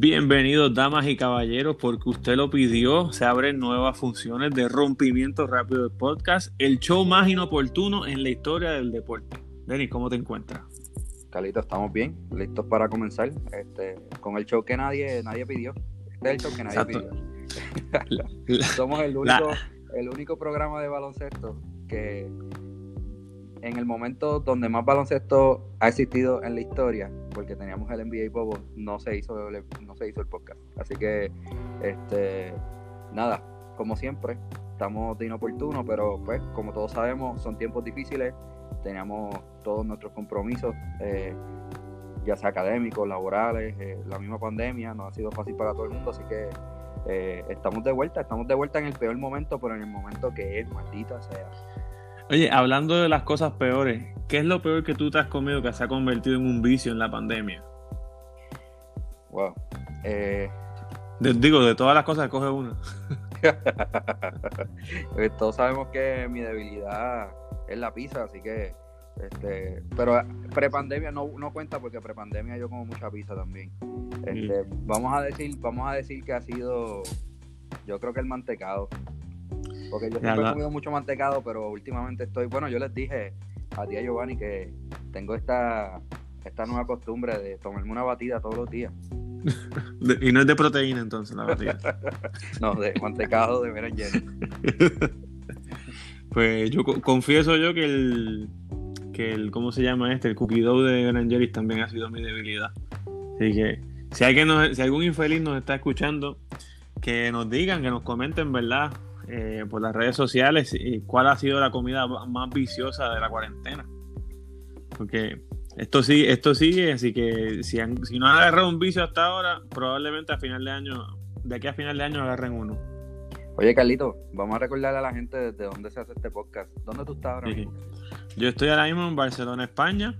Bienvenidos, damas y caballeros, porque usted lo pidió. Se abren nuevas funciones de rompimiento rápido del podcast, el show más inoportuno en la historia del deporte. Denis, ¿cómo te encuentras? Calito, estamos bien, listos para comenzar este, con el show que nadie, nadie pidió. Este es el show que nadie pidió. Somos el único, el único programa de baloncesto que en el momento donde más baloncesto ha existido en la historia, porque teníamos el NBA Bobo, no se hizo el, no se hizo el podcast. Así que, este, nada, como siempre, estamos de inoportuno, pero pues, como todos sabemos, son tiempos difíciles. Teníamos todos nuestros compromisos, eh, ya sea académicos, laborales, eh, la misma pandemia, no ha sido fácil para todo el mundo, así que eh, estamos de vuelta, estamos de vuelta en el peor momento, pero en el momento que es, maldita sea. Oye, hablando de las cosas peores, ¿qué es lo peor que tú te has comido que se ha convertido en un vicio en la pandemia? Wow. Eh... digo, de todas las cosas coge uno. Pues todos sabemos que mi debilidad es la pizza, así que este, pero prepandemia no, no cuenta porque prepandemia yo como mucha pizza también. Este, vamos a decir, vamos a decir que ha sido yo creo que el mantecado. Porque yo siempre he comido mucho mantecado, pero últimamente estoy, bueno, yo les dije a tía Giovanni que tengo esta, esta nueva costumbre de tomarme una batida todos los días. y no es de proteína entonces la batida. no, de mantecado de berenjena. pues yo confieso yo que el, que el, ¿cómo se llama este? El cookie dough de Ben también ha sido mi debilidad. Así que si, hay que si algún infeliz nos está escuchando, que nos digan, que nos comenten, ¿verdad? Eh, por las redes sociales y cuál ha sido la comida más viciosa de la cuarentena. Porque esto sí, esto sigue, así que si, si no han agarrado un vicio hasta ahora, probablemente a final de año, de aquí a final de año agarren uno. Oye, Carlito, vamos a recordarle a la gente desde dónde se hace este podcast. ¿Dónde tú estás ahora mismo? Yo estoy ahora mismo en Barcelona, España.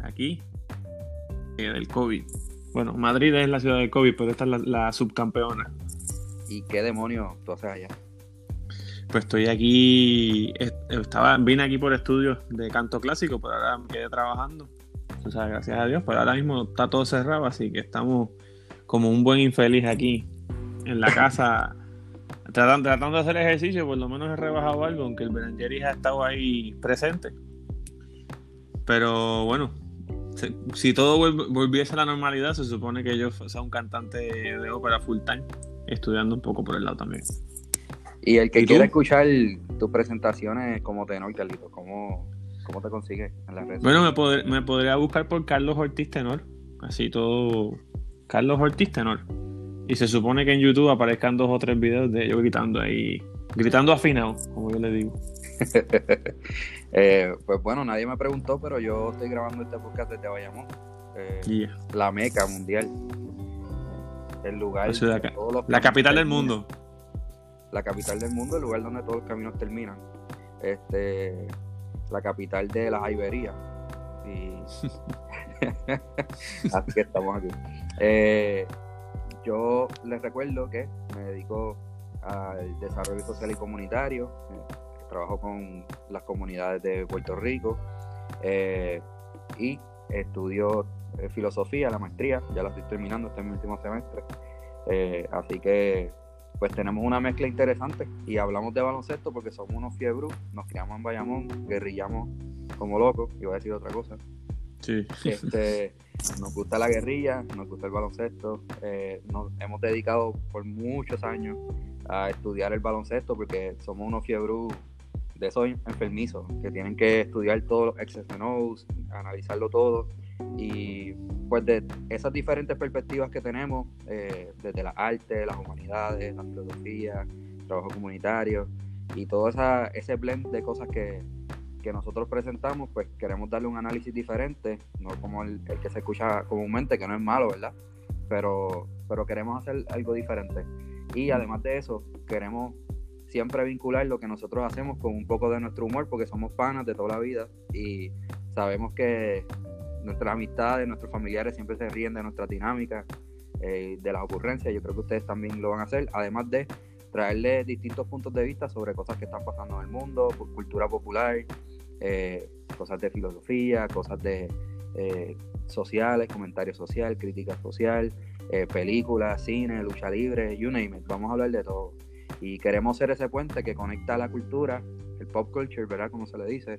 Aquí. Eh, del COVID. Bueno, Madrid es la ciudad del COVID, pero esta es la, la subcampeona. ¿Y qué demonios tú haces allá? Pues estoy aquí, estaba, vine aquí por estudios de canto clásico, pero ahora me quedé trabajando. O sea, gracias a Dios, pero ahora mismo está todo cerrado, así que estamos como un buen infeliz aquí en la casa, tratando, de hacer ejercicio, por lo menos he rebajado algo, aunque el Berenjeris ha estado ahí presente. Pero bueno, si, todo volviese a la normalidad, se supone que yo sea un cantante de ópera full time, estudiando un poco por el lado también. Y el que quiera escuchar tus presentaciones como tenor, Carlito, ¿cómo, ¿cómo te consigues en las redes? Bueno, me, me podría buscar por Carlos Ortiz Tenor. Así todo. Carlos Ortiz Tenor. Y se supone que en YouTube aparezcan dos o tres videos de yo gritando ahí. Gritando afinado, como yo le digo. Eh, pues bueno, nadie me preguntó, pero yo estoy grabando este podcast desde Bayamón. Eh, la meca mundial. El lugar. La, la capital del mundo la capital del mundo, el lugar donde todos los caminos terminan. Este, la capital de las Iberías. Y... Así que estamos aquí. Eh, yo les recuerdo que me dedico al desarrollo social y comunitario. Eh, trabajo con las comunidades de Puerto Rico eh, y estudio filosofía, la maestría. Ya la estoy terminando, este es mi último semestre. así que pues tenemos una mezcla interesante y hablamos de baloncesto porque somos unos fiebros, nos criamos en Bayamón, guerrillamos como locos, iba a decir otra cosa. Sí. Este, nos gusta la guerrilla, nos gusta el baloncesto, eh, nos hemos dedicado por muchos años a estudiar el baloncesto porque somos unos fiebros de esos enfermizos que tienen que estudiar todos los XFNOs, analizarlo todo y pues de esas diferentes perspectivas que tenemos, eh, desde las artes, las humanidades, la filosofía, trabajo comunitario y todo esa, ese blend de cosas que, nosotros presentamos, pues queremos darle un análisis diferente, no como el, que se escucha comúnmente, que no es malo, ¿verdad? Pero, pero queremos hacer algo diferente. Y además de eso, queremos siempre vincular lo que nosotros hacemos con un poco de nuestro humor, porque somos panas de toda la vida y sabemos que nuestras amistades, nuestros familiares siempre se ríen de nuestra dinámica, eh, de las ocurrencias. Yo creo que ustedes también lo van a hacer, además de traerles distintos puntos de vista sobre cosas que están pasando en el mundo, cultura popular, eh, cosas de filosofía, cosas de eh, sociales, comentario social, crítica social, eh, películas, cine, lucha libre, you name it. Vamos a hablar de todo. Y queremos ser ese puente que conecta la cultura, el pop culture, ¿verdad? Como se le dice,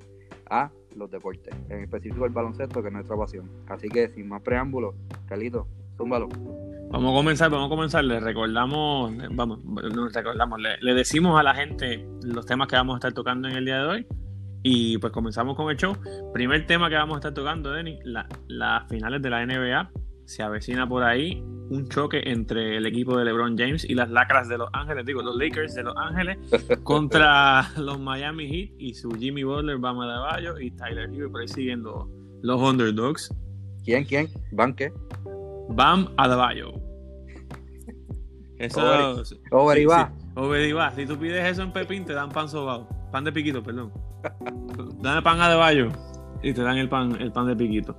a los deportes, en específico el baloncesto, que es nuestra pasión. Así que sin más preámbulos, Carlito, zúmbalo. Vamos a comenzar, vamos a comenzar. Le recordamos, vamos, recordamos, le, decimos a la gente los temas que vamos a estar tocando en el día de hoy. Y pues comenzamos con el show. Primer tema que vamos a estar tocando, Denny, las la finales de la NBA. Se avecina por ahí un choque entre el equipo de LeBron James y las lacras de Los Ángeles, digo, los Lakers de Los Ángeles contra los Miami Heat y su Jimmy Butler, Bam Adebayo y Tyler Hero, por ahí siguiendo los underdogs. ¿Quién, quién? ¿Van qué? Bam Adebayo. Eso Over, va. Over va. Si tú pides eso en Pepín, te dan pan sobao. Pan de piquito, perdón. Dame pan Adebayo y te dan el pan, el pan de piquito.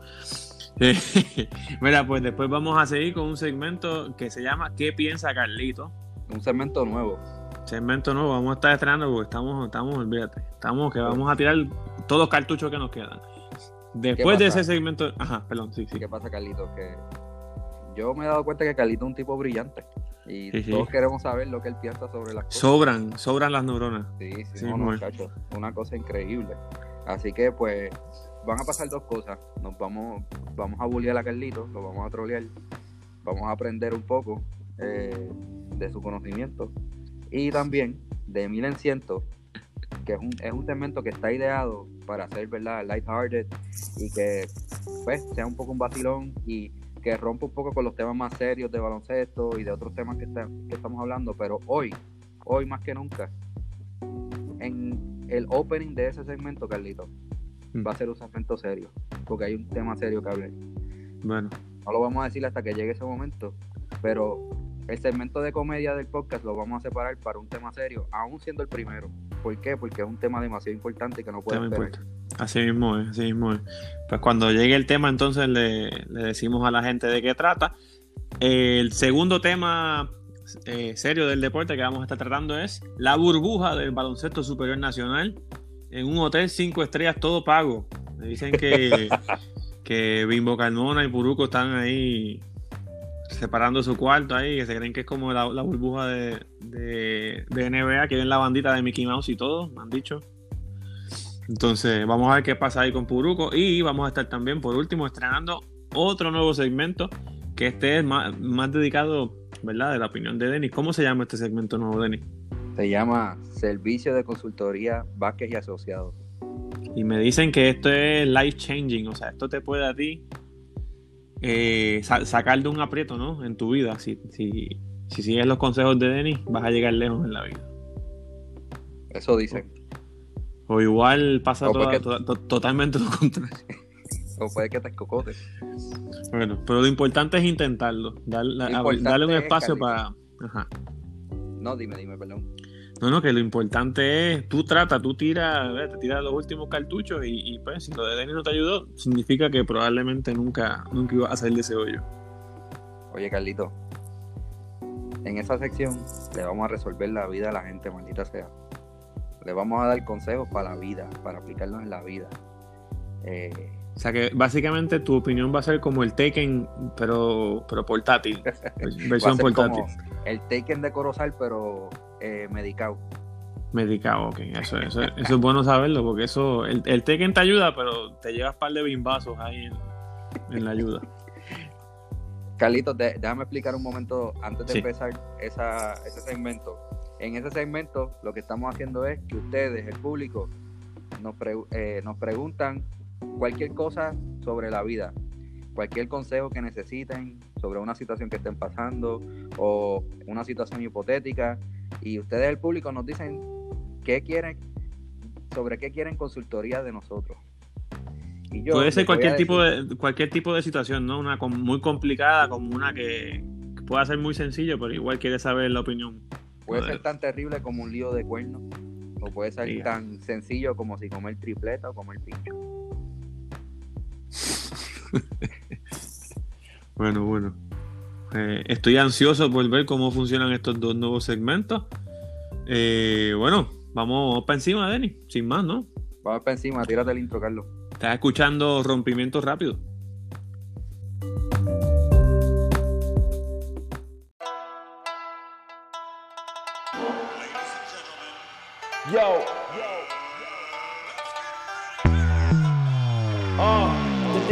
Mira, pues después vamos a seguir con un segmento que se llama ¿Qué piensa Carlito? Un segmento nuevo. Segmento nuevo, vamos a estar estrenando porque estamos, estamos, olvídate, estamos que vamos a tirar todos los cartuchos que nos quedan. Después de ese segmento, ajá, perdón, sí, sí. ¿Qué pasa, Carlito? Que yo me he dado cuenta que Carlito es un tipo brillante. Y todos queremos saber lo que él piensa sobre las cosas. Sobran, sobran las neuronas. Sí, sí, no, no, una cosa increíble. Así que pues van a pasar dos cosas. Nos vamos, vamos a bullear a Carlito, lo vamos a trolear, vamos a aprender un poco eh, de su conocimiento. Y también de Mil en Ciento, que es un, es un segmento que está ideado para ser verdad lighthearted y que pues sea un poco un vacilón y que rompa un poco con los temas más serios de baloncesto y de otros temas que, que estamos hablando, pero hoy, hoy más que nunca, en el opening de ese segmento, Carlito. Va a ser un segmento serio, porque hay un tema serio que hablar. Bueno. No lo vamos a decir hasta que llegue ese momento, pero el segmento de comedia del podcast lo vamos a separar para un tema serio, aún siendo el primero. ¿Por qué? Porque es un tema demasiado importante que no puede esperar. Así mismo es, así mismo es. Pues cuando llegue el tema, entonces le, decimos a la gente de qué trata. El segundo tema eh, serio del deporte que vamos a estar tratando es la burbuja del baloncesto superior nacional en un hotel cinco estrellas todo pago. Me dicen que, que Bimbo Carmona y Puruco están ahí separando su cuarto ahí, que se creen que es como la, burbuja de, de, de, NBA, que ven la bandita de Mickey Mouse y todo, me han dicho. Entonces, vamos a ver qué pasa ahí con Puruco. Y vamos a estar también, por último, estrenando otro nuevo segmento, que este es más, más dedicado, ¿verdad?, de la opinión de Denis. ¿Cómo se llama este segmento nuevo, Denis? Se llama Servicio de Consultoría Vázquez y Asociados. Y me dicen que esto es life changing, o sea, esto te puede a ti eh, sacar de un aprieto, ¿no? En tu vida. Si, si, si sigues los consejos de Denis, vas a llegar lejos en la vida. Eso dicen. O igual pasa totalmente lo contrario. O puede que te escocotes. Bueno, pero lo importante es intentarlo. darle un espacio para. Ajá. No, dime, dime, perdón. No, no, que lo importante es, tú trata, tú tiras, te tiras los últimos cartuchos y, pues si lo de Denis no te ayudó, significa que probablemente nunca, nunca ibas a salir de ese hoyo. Oye, Carlito, en esa sección le vamos a resolver la vida a la gente, maldita sea. Le vamos a dar consejos para la vida, para aplicarlos en la vida. Eh, o sea que básicamente tu opinión va a ser como el Taken, pero, pero portátil. versión portátil. el Taken de Corozal, pero eh, medicado. Medicado, ok. Eso, eso, eso, es bueno saberlo, porque eso, el, el Taken te ayuda, pero te llevas un par de bimbazos ahí en, la ayuda. Carlitos, déjame explicar un momento antes de empezar esa, ese segmento. En ese segmento lo que estamos haciendo es que ustedes, el público, nos, eh, nos preguntan cualquier cosa sobre la vida, cualquier consejo que necesiten sobre una situación que estén pasando o una situación hipotética y ustedes el público nos dicen qué quieren sobre qué quieren consultoría de nosotros. Puede ser cualquier tipo de cualquier tipo de situación, ¿no? Una muy complicada como una que, pueda ser muy sencillo, pero igual quiere saber la opinión. Puede ser tan terrible como un lío de cuernos o puede ser tan sencillo como si comer tripleta o comer pincho. bueno, bueno. Eh, estoy ansioso por ver cómo funcionan estos dos nuevos segmentos. Eh, bueno, vamos para encima, Denis, sin más, ¿no? Vamos para encima, tírate el intro, Carlos. Estás escuchando Rompimiento Rápido. Yo. Yo. Yo.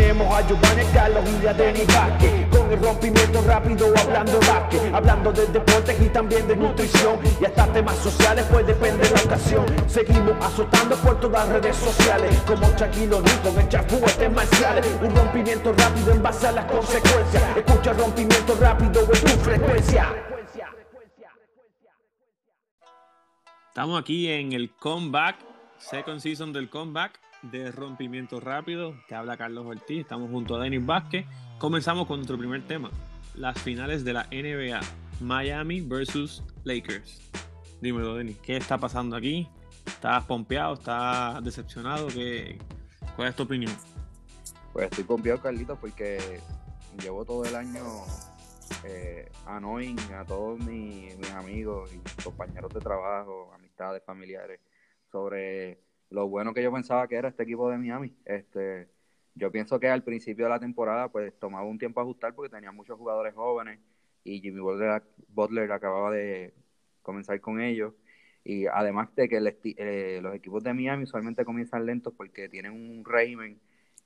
Tenemos a Giovanni Carlos y a Denis Vázquez. Con el rompimiento rápido hablando básquet Hablando de deportes y también de nutrición. Y hasta temas sociales pues depende de la ocasión. Seguimos azotando por todas las redes sociales Como Shaquille O'Neal con el chafú este marciales Un rompimiento rápido en base a las consecuencias. Escucha rompimiento rápido en tu frecuencia. Estamos aquí en el comeback, second season del comeback de rompimiento rápido. Te habla Carlos Ortiz, estamos junto a Denis Vázquez. Comenzamos con nuestro primer tema, las finales de la NBA, Miami versus Lakers. Dímelo, Denis, ¿qué está pasando aquí? ¿Estás pompeado? ¿Estás decepcionado? ¿Qué, ¿Cuál es tu opinión? Pues estoy pompeado, Carlitos, porque llevo todo el año eh, annoying a todos mis, amigos y compañeros de trabajo, de familiares, sobre lo bueno que yo pensaba que era este equipo de Miami. Este, yo pienso que al principio de la temporada pues tomaba un tiempo ajustar porque tenía muchos jugadores jóvenes y Jimmy Butler, acababa de comenzar con ellos. Y además de que eh, los equipos de Miami usualmente comienzan lentos porque tienen un régimen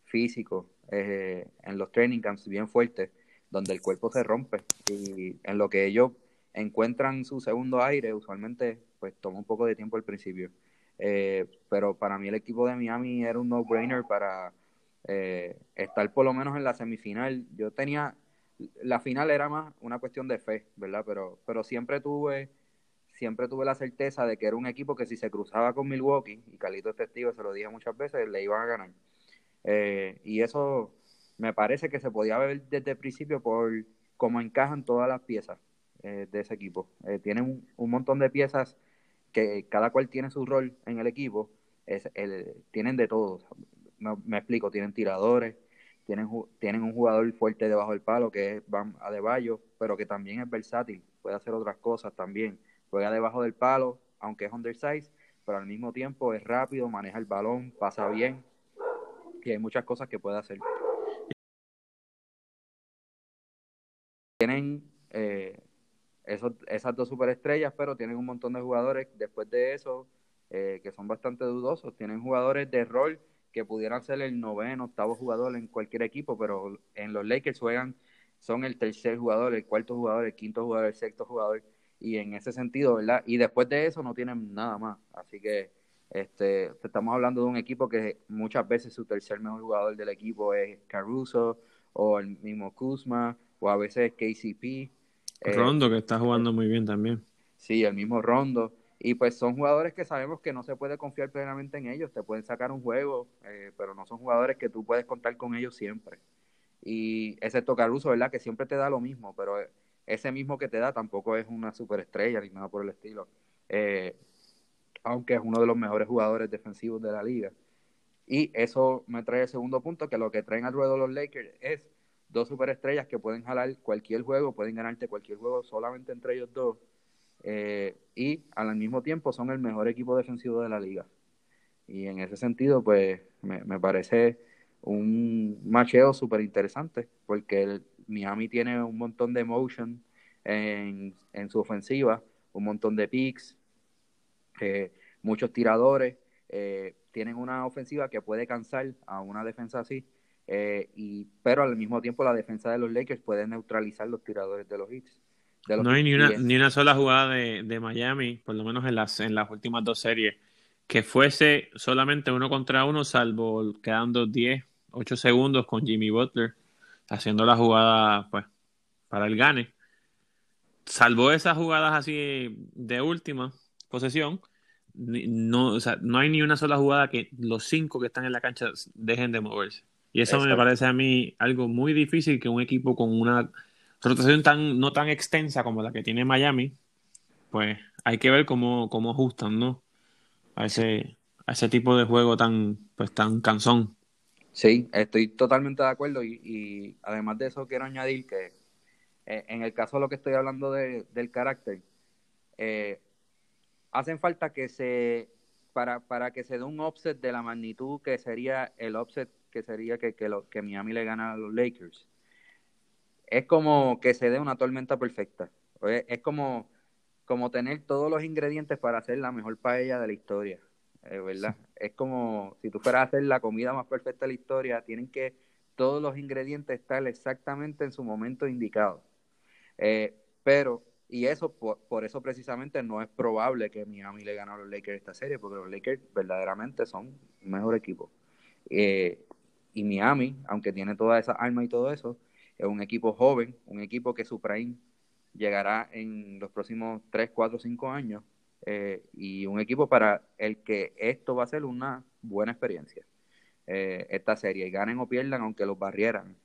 físico eh, en los training camps bien fuerte, donde el cuerpo se rompe. Y en lo que ellos encuentran su segundo aire, usualmente pues toma un poco de tiempo al principio. Eh, pero para mí el equipo de Miami era un no-brainer para eh, estar por lo menos en la semifinal. Yo tenía, la final era más una cuestión de fe, ¿verdad? Pero, pero siempre tuve siempre tuve la certeza de que era un equipo que si se cruzaba con Milwaukee, y Carlito es testigo, se lo dije muchas veces, le iban a ganar. Eh, y eso me parece que se podía ver desde el principio por cómo encajan todas las piezas de ese equipo. tienen un, montón de piezas que cada cual tiene su rol en el equipo, es el, tienen de todo. Me, explico, tienen tiradores, tienen, tienen un jugador fuerte debajo del palo que es Bam Adebayo, pero que también es versátil, puede hacer otras cosas también. Juega debajo del palo, aunque es undersize, pero al mismo tiempo es rápido, maneja el balón, pasa bien, y hay muchas cosas que puede hacer. Tienen eh, esas dos superestrellas, pero tienen un montón de jugadores después de eso eh, que son bastante dudosos. Tienen jugadores de rol que pudieran ser el noveno, octavo jugador en cualquier equipo, pero en los Lakers juegan, son el tercer jugador, el cuarto jugador, el quinto jugador, el sexto jugador, y en ese sentido, ¿verdad? Y después de eso no tienen nada más. Así que este, estamos hablando de un equipo que muchas veces su tercer mejor jugador del equipo es Caruso, o el mismo Kuzma, o a veces KCP, eh, Rondo, que está jugando muy bien también. Sí, el mismo Rondo. Y pues son jugadores que sabemos que no se puede confiar plenamente en ellos. Te pueden sacar un juego, eh, pero no son jugadores que tú puedes contar con ellos siempre. Y excepto Caruso, ¿verdad? Que siempre te da lo mismo, pero ese mismo que te da tampoco es una superestrella ni nada por el estilo. Eh, aunque es uno de los mejores jugadores defensivos de la liga. Y eso me trae el segundo punto, que lo que traen al ruedo los Lakers es dos superestrellas que pueden jalar cualquier juego, pueden ganarte cualquier juego solamente entre ellos dos. Eh, y al mismo tiempo son el mejor equipo defensivo de la liga. Y en ese sentido, pues me, parece un macheo súper interesante, porque el Miami tiene un montón de motion en, su ofensiva, un montón de picks, eh, muchos tiradores, eh, tienen una ofensiva que puede cansar a una defensa así eh, y, pero al mismo tiempo la defensa de los Lakers puede neutralizar los tiradores de los hits. no hay ni una, ni una sola jugada de, Miami, por lo menos en las, en las últimas dos series, que fuese solamente uno contra uno, salvo quedando 10, 8 segundos con Jimmy Butler haciendo la jugada pues para el gane. Salvo esas jugadas así de última posesión, no, no hay ni una sola jugada que los cinco que están en la cancha dejen de moverse. Y eso me parece a mí algo muy difícil que un equipo con una rotación tan no tan extensa como la que tiene Miami, pues hay que ver cómo, cómo ajustan, ¿no? A ese, a ese tipo de juego tan, pues tan cansón. Sí, estoy totalmente de acuerdo y, además de eso quiero añadir que eh, en el caso de lo que estoy hablando de, del carácter, eh, hacen falta que se, para, para que se dé un offset de la magnitud que sería el offset que sería que, que, lo, que Miami le gana a los Lakers. Es como que se dé una tormenta perfecta. Es como, como tener todos los ingredientes para hacer la mejor paella de la historia. ¿verdad? Es como si tú fueras a hacer la comida más perfecta de la historia, tienen que todos los ingredientes están exactamente en su momento indicado. Eh, pero, y eso por, eso precisamente no es probable que Miami le gane a los Lakers esta serie, porque los Lakers verdaderamente son un mejor equipo. Eh, y Miami, aunque tiene toda esa arma y todo eso, es un equipo joven, un equipo que su prime llegará en los próximos 3, 4, 5 años eh, y un equipo para el que esto va a ser una buena experiencia, eh, esta serie, y ganen o pierdan aunque los barrieran.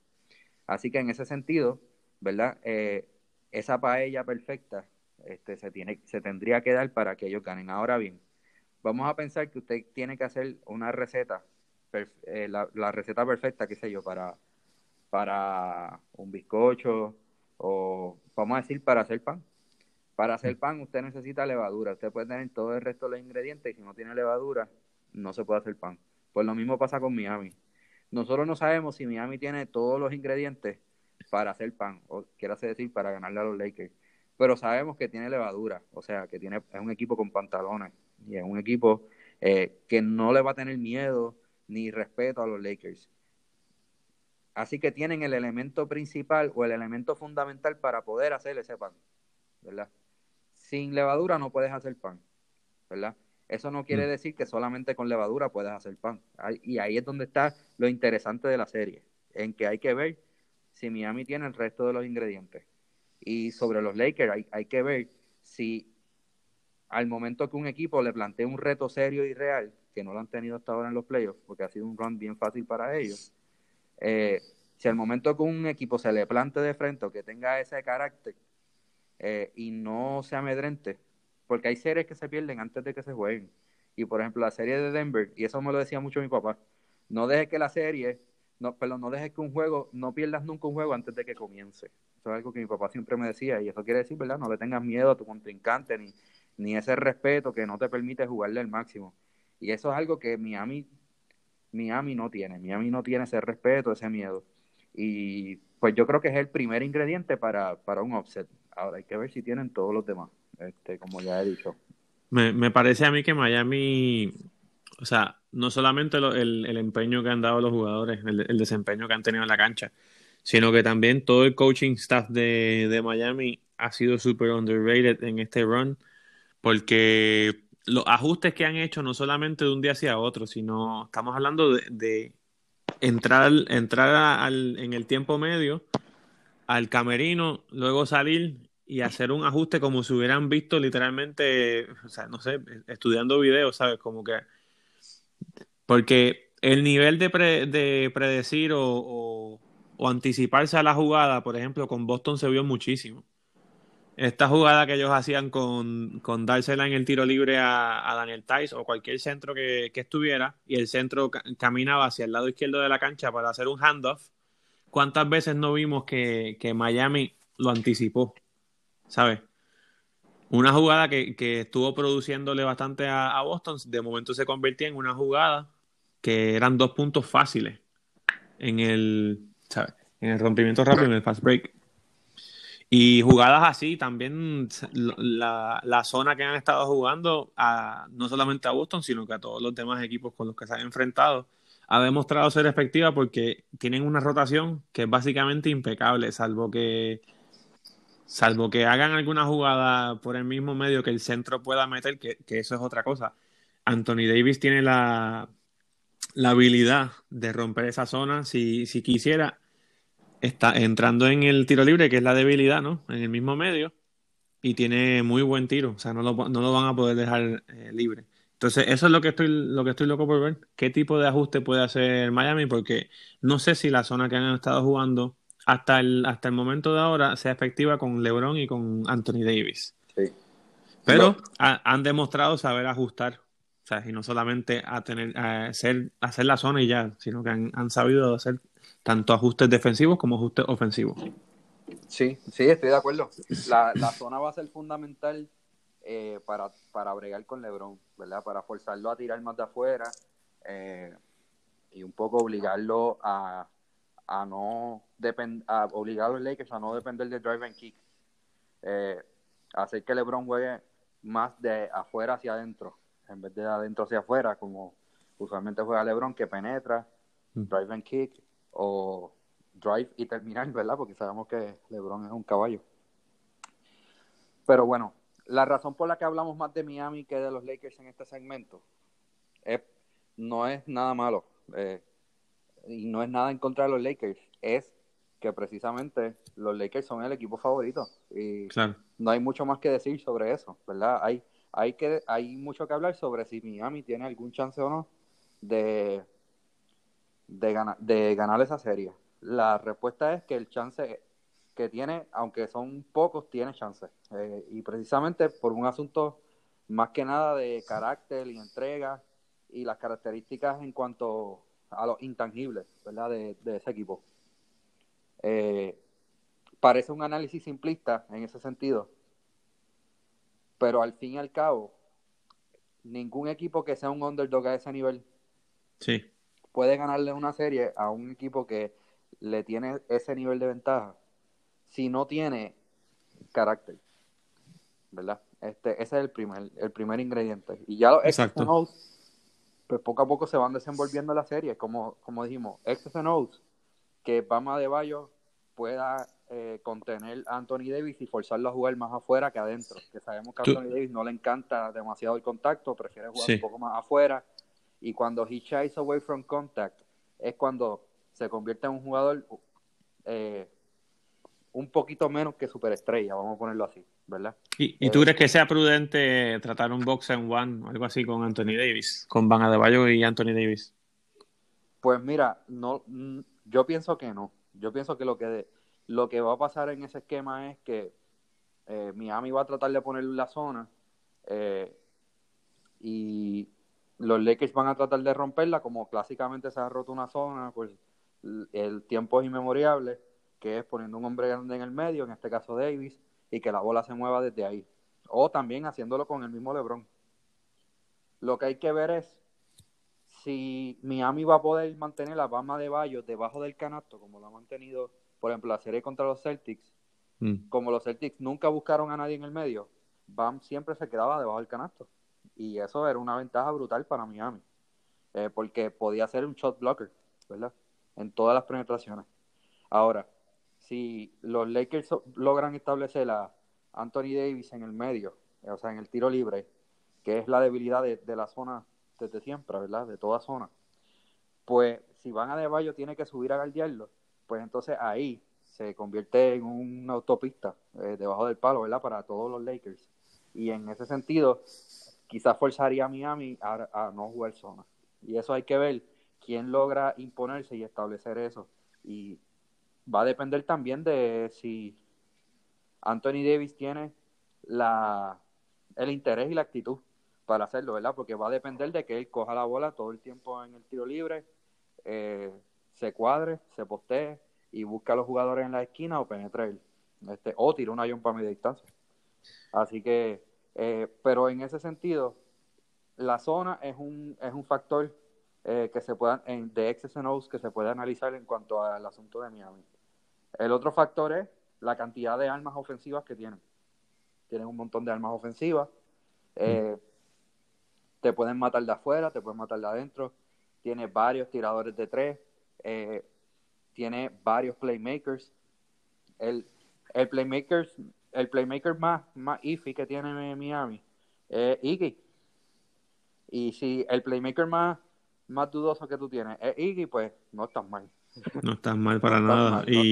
Así que en ese sentido, ¿verdad? Eh, esa paella perfecta este, se, tiene, se tendría que dar para que ellos ganen. Ahora bien, vamos a pensar que usted tiene que hacer una receta, la, la, receta perfecta, qué sé yo, para, para un bizcocho o vamos a decir para hacer pan. Para hacer mm. pan usted necesita levadura. Usted puede tener todo el resto de los ingredientes y si no tiene levadura, no se puede hacer pan. Pues lo mismo pasa con Miami. Nosotros no sabemos si Miami tiene todos los ingredientes para hacer pan, o quiero decir, para ganarle a los Lakers. Pero sabemos que tiene levadura, o sea, que tiene, es un equipo con pantalones y es un equipo eh, que no le va a tener miedo ni respeto a los Lakers. Así que tienen el elemento principal o el elemento fundamental para poder hacer ese pan, ¿verdad? Sin levadura no puedes hacer pan, ¿verdad? Eso no quiere mm. decir que solamente con levadura puedes hacer pan. Y ahí es donde está lo interesante de la serie, en que hay que ver si Miami tiene el resto de los ingredientes. Y sobre los Lakers hay, hay que ver si al momento que un equipo le plantee un reto serio y real, que no lo han tenido hasta ahora en los playoffs, porque ha sido un run bien fácil para ellos, eh, si al momento que un equipo se le plante de frente o que tenga ese carácter eh, y no se amedrente, porque hay series que se pierden antes de que se jueguen. Y por ejemplo, la serie de Denver, y eso me lo decía mucho mi papá, no dejes que la serie, no, perdón, no dejes que un juego, no pierdas nunca un juego antes de que comience. Eso es algo que mi papá siempre me decía, y eso quiere decir, ¿verdad? No le tengas miedo a tu contrincante, ni, ni ese respeto que no te permite jugarle al máximo. Y eso es algo que Miami Miami no tiene. Miami no tiene ese respeto, ese miedo. Y pues yo creo que es el primer ingrediente para, para un offset. Ahora hay que ver si tienen todos los demás, este, como ya he dicho. Me, me parece a mí que Miami, o sea, no solamente el, el, empeño que han dado los jugadores, el, desempeño que han tenido en la cancha, sino que también todo el coaching staff de, de Miami ha sido súper underrated en este run, porque los ajustes que han hecho no solamente de un día hacia otro, sino estamos hablando de, entrar, entrar en el tiempo medio al camerino, luego salir y hacer un ajuste como si hubieran visto literalmente, o sea, no sé, estudiando videos, ¿sabes? Como que... Porque el nivel de, de predecir o, o anticiparse a la jugada, por ejemplo, con Boston se vio muchísimo esta jugada que ellos hacían con, con dársela en el tiro libre a, Daniel Tice o cualquier centro que, estuviera y el centro caminaba hacia el lado izquierdo de la cancha para hacer un handoff, ¿cuántas veces no vimos que, Miami lo anticipó? ¿Sabes? Una jugada que, estuvo produciéndole bastante a, Boston, de momento se convirtió en una jugada que eran dos puntos fáciles en el, En el rompimiento rápido, en el fast break. Y jugadas así, también la, la, zona que han estado jugando, a, no solamente a Boston, sino que a todos los demás equipos con los que se han enfrentado, ha demostrado ser efectiva porque tienen una rotación que es básicamente impecable, salvo que salvo que hagan alguna jugada por el mismo medio que el centro pueda meter, que, que eso es otra cosa. Anthony Davis tiene la, la habilidad de romper esa zona si, si quisiera está entrando en el tiro libre, que es la debilidad, ¿no? En el mismo medio. Y tiene muy buen tiro. O sea, no lo, no lo van a poder dejar eh, libre. Entonces, eso es lo que estoy, lo que estoy loco por ver. ¿Qué tipo de ajuste puede hacer Miami? Porque no sé si la zona que han estado jugando hasta el, hasta el momento de ahora sea efectiva con LeBron y con Anthony Davis. Sí. Pero han demostrado saber ajustar. O sea, y no solamente a tener, a hacer, hacer la zona y ya, sino que han, han sabido hacer tanto ajustes defensivos como ajustes ofensivos. Sí, sí, estoy de acuerdo. La, zona va a ser fundamental eh, para, para bregar con LeBron, ¿verdad? Para forzarlo a tirar más de afuera eh, y un poco obligarlo a, a no a obligar a los Lakers a no depender del drive and kick. Eh, hacer que LeBron juegue más de afuera hacia adentro, en vez de adentro hacia afuera, como usualmente juega LeBron, que penetra, mm. drive and kick, o drive y terminar, ¿verdad? Porque sabemos que LeBron es un caballo. Pero bueno, la razón por la que hablamos más de Miami que de los Lakers en este segmento es, no es nada malo eh, y no es nada en contra de los Lakers, es que precisamente los Lakers son el equipo favorito y no hay mucho más que decir sobre eso, ¿verdad? Hay, hay, que, hay mucho que hablar sobre si Miami tiene algún chance o no de, de, de ganar esa serie. La respuesta es que el chance que tiene, aunque son pocos, tiene chance. Eh, y precisamente por un asunto más que nada de carácter y entrega y las características en cuanto a los intangibles, ¿verdad? De, ese equipo. Eh, parece un análisis simplista en ese sentido, pero al fin y al cabo, ningún equipo que sea un underdog a ese nivel sí. Puede ganarle una serie a un equipo que le tiene ese nivel de ventaja si no tiene carácter. ¿Verdad? Este, ese es el primer, el primer ingrediente. Y ya los Exacto. pues poco a poco se van desenvolviendo la serie, como, como dijimos, X's and que Bama de Bayo pueda eh, contener a Anthony Davis y forzarlo a jugar más afuera que adentro. Que sabemos que a Anthony Davis no le encanta demasiado el contacto, prefiere jugar un poco más afuera. Y cuando he shies away from contact, es cuando se convierte en un jugador eh, un poquito menos que superestrella, vamos a ponerlo así, ¿verdad? ¿Y, tú crees que sea prudente tratar un box and one, algo así con Anthony Davis, con Van Adebayo y Anthony Davis? Pues mira, no, yo pienso que no. Yo pienso que lo que lo que va a pasar en ese esquema es que eh, Miami va a tratar de poner la zona eh, y los Lakers van a tratar de romperla como clásicamente se ha roto una zona, pues el tiempo es inmemoriable que es poniendo un hombre grande en el medio, en este caso Davis, y que la bola se mueva desde ahí. O también haciéndolo con el mismo LeBron. Lo que hay que ver es si Miami va a poder mantener la Bama de Bayo debajo del canasto, como lo ha mantenido, por ejemplo, la serie contra los Celtics. Mm. Como los Celtics nunca buscaron a nadie en el medio, Bam siempre se quedaba debajo del canasto. Y eso era una ventaja brutal para Miami. Eh, porque podía ser un shot blocker, ¿verdad? En todas las penetraciones. Ahora, si los Lakers logran establecer a Anthony Davis en el medio, o sea, en el tiro libre, que es la debilidad de, la zona desde siempre, ¿verdad? De toda zona. Pues si van a De tiene que subir a guardiarlo, pues entonces ahí se convierte en una autopista eh, debajo del palo, ¿verdad? Para todos los Lakers. Y en ese sentido, quizás forzaría a Miami a, no jugar zona. Y eso hay que ver quién logra imponerse y establecer eso. Y va a depender también de si Anthony Davis tiene la, el interés y la actitud para hacerlo, ¿verdad? Porque va a depender de que él coja la bola todo el tiempo en el tiro libre, eh, se cuadre, se postee y busque a los jugadores en la esquina o penetre él. Este, o tire una jumpa a media distancia. Así que, eh, pero en ese sentido, la zona es un, es un factor eh, que se pueda, en, de X's and que se puede analizar en cuanto al asunto de Miami. El otro factor es la cantidad de armas ofensivas que tienen. Tienen un montón de armas ofensivas. Eh, te pueden matar de afuera, te pueden matar de adentro. Tiene varios tiradores de tres. Eh, tiene varios playmakers. El, el, playmaker, el playmaker más, más iffy que tiene Miami es Iggy. Y si el playmaker más, más dudoso que tú tienes es Iggy, pues no estás mal. No estás mal para nada. y,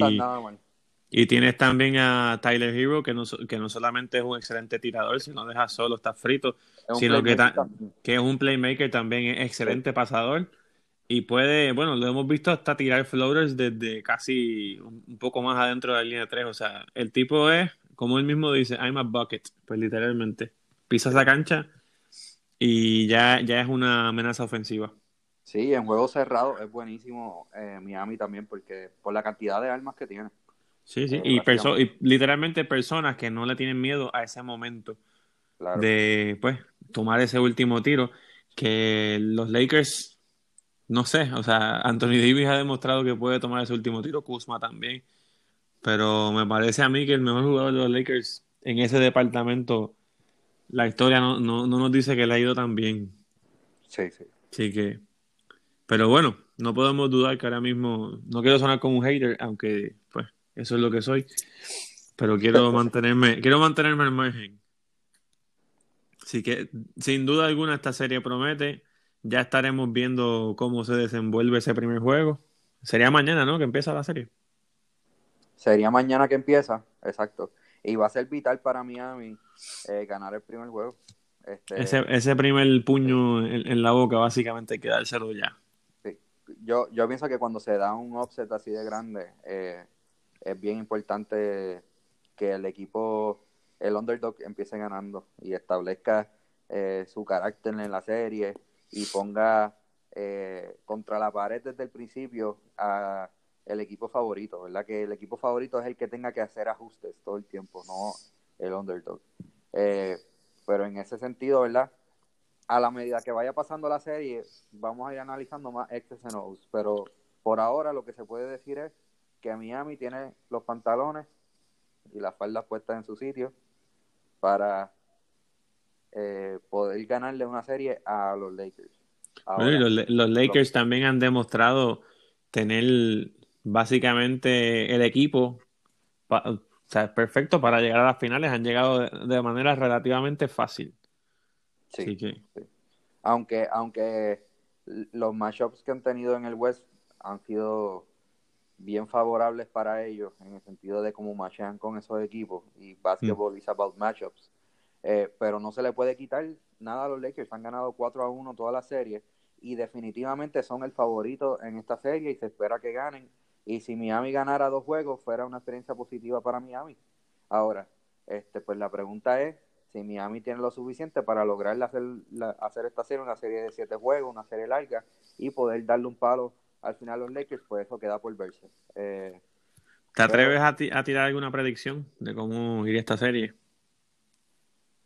y tienes también a Tyler Hero, que no, que no solamente es un excelente tirador, sino deja solo, está frito, sino que, que, es un playmaker también, es excelente pasador. Y puede, bueno, lo hemos visto hasta tirar floaters desde casi un poco más adentro de la línea 3. O sea, el tipo es, como él mismo dice, I'm a bucket, pues literalmente. Pisas la cancha y ya, ya es una amenaza ofensiva. Sí, en juego cerrado es buenísimo eh, Miami también porque por la cantidad de armas que tiene. Sí, sí, y, y, literalmente personas que no le tienen miedo a ese momento de pues tomar ese último tiro que los Lakers no sé, o sea, Anthony Davis ha demostrado que puede tomar ese último tiro, Kuzma también, pero me parece a mí que el mejor jugador de los Lakers en ese departamento la historia no, no nos dice que le ha ido tan bien. Sí, sí. Así que pero bueno, no podemos dudar que ahora mismo, no quiero sonar como un hater, aunque pues eso es lo que soy, pero quiero mantenerme, quiero mantenerme al margen. Así que sin duda alguna esta serie promete, ya estaremos viendo cómo se desenvuelve ese primer juego. Sería mañana, ¿no? Que empieza la serie. Sería mañana que empieza, exacto. Y va a ser vital para Miami eh, ganar el primer juego. Este, ese, ese primer puño en, la boca, básicamente, hay que dárselo ya. Sí. Yo, yo pienso que cuando se da un offset así de grande, eh, es bien importante que el equipo, el underdog, empiece ganando y establezca eh, su carácter en la serie y ponga contra la pared desde el principio a el equipo favorito, ¿verdad? Que el equipo favorito es el que tenga que hacer ajustes todo el tiempo, no el underdog. Eh, pero en ese sentido, ¿verdad? A la medida que vaya pasando la serie, vamos a ir analizando más X's and O's. Pero por ahora lo que se puede decir es que Miami tiene los pantalones y las faldas puestas en su sitio para eh, poder ganarle una serie a los Lakers. los, Lakers también han demostrado tener básicamente el equipo o sea, perfecto para llegar a las finales. Han llegado de, manera relativamente fácil. Sí, Aunque, aunque los matchups que han tenido en el West han sido bien favorables para ellos en el sentido de cómo machean con esos equipos y basketball mm. is about matchups. Eh, pero no se le puede quitar nada a los Lakers. Han ganado 4 a 1 toda la serie y definitivamente son el favorito en esta serie y se espera que ganen y si Miami ganara dos juegos, fuera una experiencia positiva para Miami. Ahora, este, pues la pregunta es si Miami tiene lo suficiente para lograr hacer, hacer esta serie, una serie de siete juegos, una serie larga, y poder darle un palo al final a los Lakers, pues eso queda por verse. Eh, ¿Te atreves a, a tirar alguna predicción de cómo iría esta serie?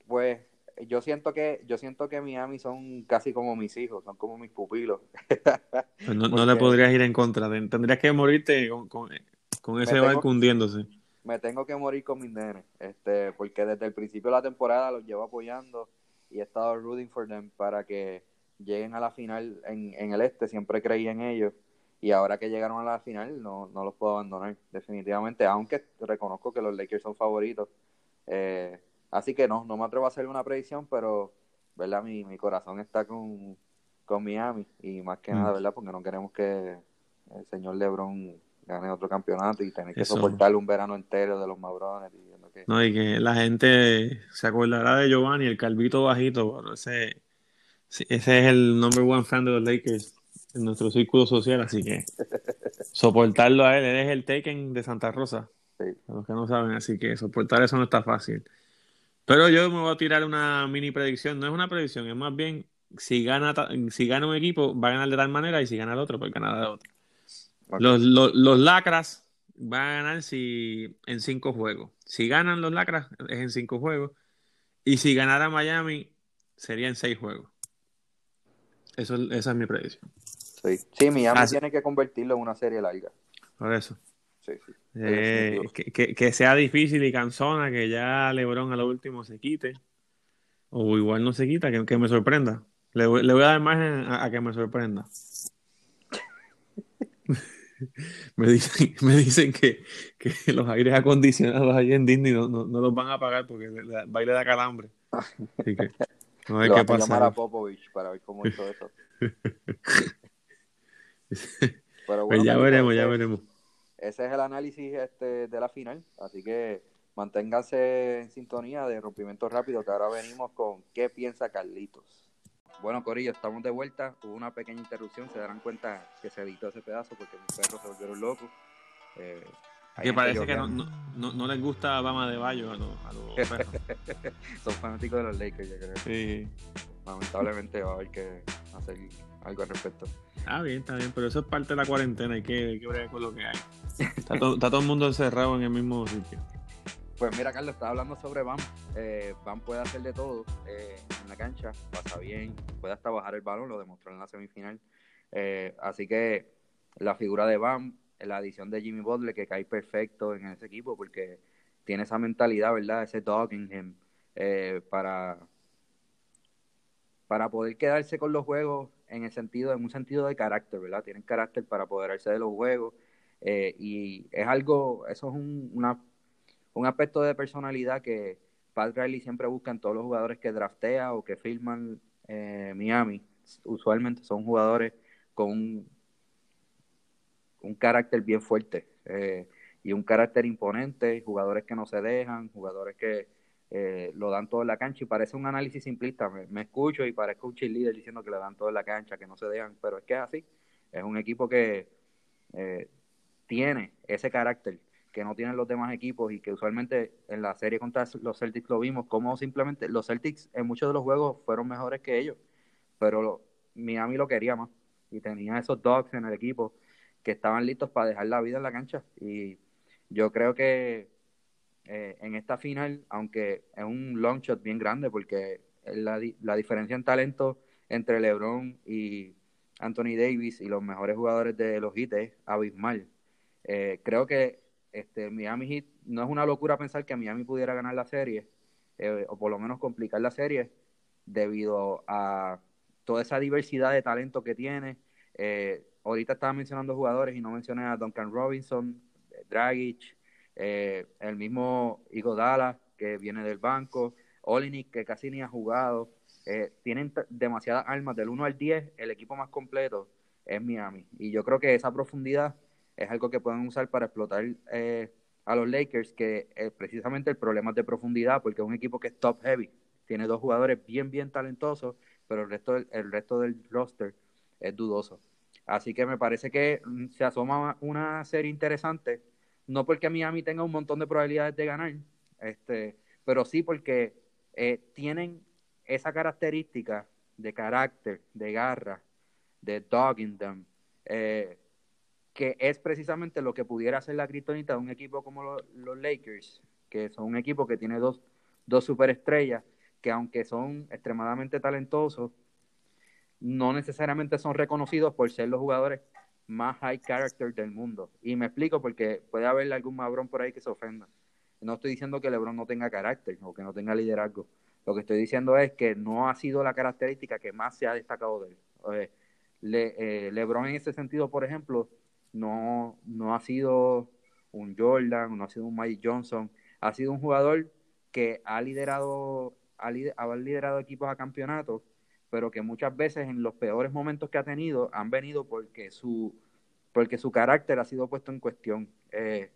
Pues yo siento que yo siento que Miami son casi como mis hijos, son como mis pupilos. Pues no, le podrías ir en contra, tendrías que morirte con, ese barco hundiéndose. Me tengo que morir con mis nenes, este, porque desde el principio de la temporada los llevo apoyando y he estado rooting for them para que lleguen a la final en, en el este, siempre creí en ellos y ahora que llegaron a la final no, no los puedo abandonar definitivamente, aunque reconozco que los Lakers son favoritos. Eh, Así que no, no me atrevo a hacer una predicción, pero, ¿verdad? Mi, mi corazón está con, con Miami y más que nada, mm. ¿verdad? Porque no queremos que el señor LeBron gane otro campeonato y tener que soportar un verano entero de los Mabrones. Que... No, y que la gente se acordará de Giovanni, el calvito bajito, pero ese, ese es el number one fan de los Lakers en nuestro círculo social, así que soportarlo a él, él es el Taken de Santa Rosa. Sí. los que no saben, así que soportar eso no está fácil. Pero yo me voy a tirar una mini predicción. No es una predicción, es más bien si gana, si gana un equipo, va a ganar de tal manera y si gana el otro, pues gana de otra. Los, los, lacras van a ganar si, en cinco juegos. Si ganan los lacras, es en cinco juegos. Y si ganara Miami, sería en seis juegos. Eso, esa es mi predicción. Sí, sí Miami tiene que convertirlo en una serie larga. Por eso. Eh, que, sea difícil y cansona, que ya LeBron a lo último se quite. O igual no se quita, que, me sorprenda. Le, voy a dar más a, que me sorprenda. me dicen, me dicen que, los aires acondicionados ahí en Disney no, los van a pagar porque el baile da calambre. Así que no hay que pasar. a Popovich para ver cómo hizo eso. pues ya veremos, ya veremos ese es el análisis este, de la final. Así que manténganse en sintonía de rompimiento rápido, que ahora venimos con ¿Qué piensa Carlitos? Bueno, Corillo, estamos de vuelta. Hubo una pequeña interrupción. Se darán cuenta que se editó ese pedazo porque mis perros se volvieron locos. Eh, que parece que no, no, no, les gusta Bama de Bayo a los, a los perros. Son fanáticos de los Lakers, yo creo. Sí. Lamentablemente va a haber que hacer algo al respecto. Ah, bien, está bien, pero eso es parte de la cuarentena, hay que, hay que ver con lo que hay. Está, todo el mundo encerrado en el mismo sitio. Pues mira, Carlos, estaba hablando sobre Bam. Eh, puede hacer de todo eh, en la cancha, pasa bien, puede hasta bajar el balón, lo demostró en la semifinal. Eh, así que la figura de Bam, la adición de Jimmy Butler, que cae perfecto en ese equipo, porque tiene esa mentalidad, ¿verdad? Ese dog him, para, para poder quedarse con los juegos en el sentido, en un sentido de carácter, ¿verdad? Tienen carácter para apoderarse de los juegos. Eh, y es algo, eso es un, un aspecto de personalidad que Pat Riley siempre busca en todos los jugadores que draftea o que firman eh, Miami. Usualmente son jugadores con un, un carácter bien fuerte eh, y un carácter imponente, jugadores que no se dejan, jugadores que eh, lo dan todo en la cancha y parece un análisis simplista, me, escucho y parezco un cheerleader diciendo que le dan todo en la cancha, que no se dejan, pero es que es así, es un equipo que eh, tiene ese carácter que no tienen los demás equipos y que usualmente en la serie contra los Celtics lo vimos, como simplemente los Celtics en muchos de los juegos fueron mejores que ellos, pero Miami lo quería más y tenía esos dogs en el equipo que estaban listos para dejar la vida en la cancha y yo creo que eh, en esta final, aunque es un long shot bien grande, porque la, la diferencia en talento entre LeBron y Anthony Davis y los mejores jugadores de los Heat es abismal. Eh, creo que este, Miami Heat no es una locura pensar que Miami pudiera ganar la serie, eh, o por lo menos complicar la serie, debido a toda esa diversidad de talento que tiene. ahorita estaba mencionando jugadores y no mencioné a Duncan Robinson, Dragic, eh, el mismo Igodala, que viene del banco, Olinik, que casi ni ha jugado. Eh, tienen demasiadas armas, del 1 al 10, el equipo más completo es Miami. Y yo creo que esa profundidad es algo que pueden usar para explotar eh, a los Lakers, que precisamente el problema es de profundidad, porque es un equipo que es top heavy. Tiene dos jugadores bien, bien talentosos, pero el resto, el resto del roster es dudoso. Así que me parece que mm, se asoma una serie interesante no porque Miami tenga un montón de probabilidades de ganar, este, pero sí porque eh, tienen esa característica de carácter, de garra, de dog in them, eh, que es precisamente lo que pudiera hacer la criptonita de un equipo como los Lakers, que son un equipo que tiene dos, dos superestrellas, que aunque son extremadamente talentosos, no necesariamente son reconocidos por ser los jugadores más high character del mundo. Y me explico porque puede haber algún mabrón por ahí que se ofenda. No estoy diciendo que LeBron no tenga carácter o que no tenga liderazgo. Lo que estoy diciendo es que no ha sido la característica que más se ha destacado de él. Eh, LeBron en ese sentido, por ejemplo, no, no ha sido un Jordan, no ha sido un Mike Johnson, ha sido un jugador que ha liderado, ha, ha liderado equipos a campeonatos pero que muchas veces en los peores momentos que ha tenido han venido porque su, porque su carácter ha sido puesto en cuestión. Eh,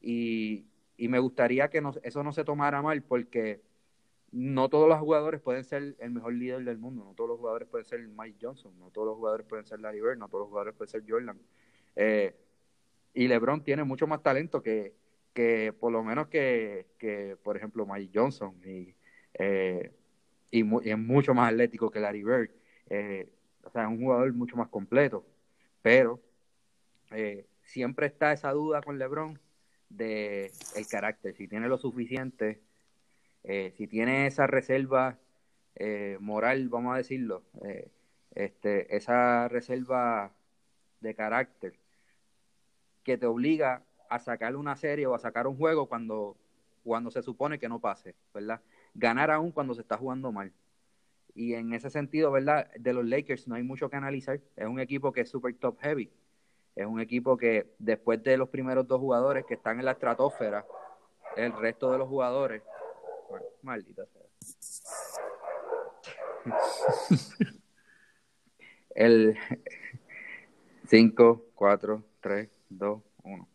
y, me gustaría que eso no se tomara mal porque no todos los jugadores pueden ser el mejor líder del mundo, no todos los jugadores pueden ser Mike Johnson, no todos los jugadores pueden ser Larry Bird, no todos los jugadores pueden ser Jordan. Eh, y LeBron tiene mucho más talento que, que por lo menos que, que por ejemplo, Mike Johnson. Y, eh, y, es mucho más atlético que Larry Bird. Eh, o sea, es un jugador mucho más completo. Pero eh, siempre está esa duda con LeBron de el carácter, si tiene lo suficiente, si tiene esa reserva moral, vamos a decirlo, este, esa reserva de carácter que te obliga a sacar una serie o a sacar un juego cuando, cuando se supone que no pase, ¿verdad? ganar aún cuando se está jugando mal. Y en ese sentido, ¿verdad? De los Lakers no hay mucho que analizar. Es un equipo que es super top heavy. Es un equipo que después de los primeros dos jugadores que están en la estratosfera, el resto de los jugadores. maldita sea. el 5, 4, 3, 2, 1.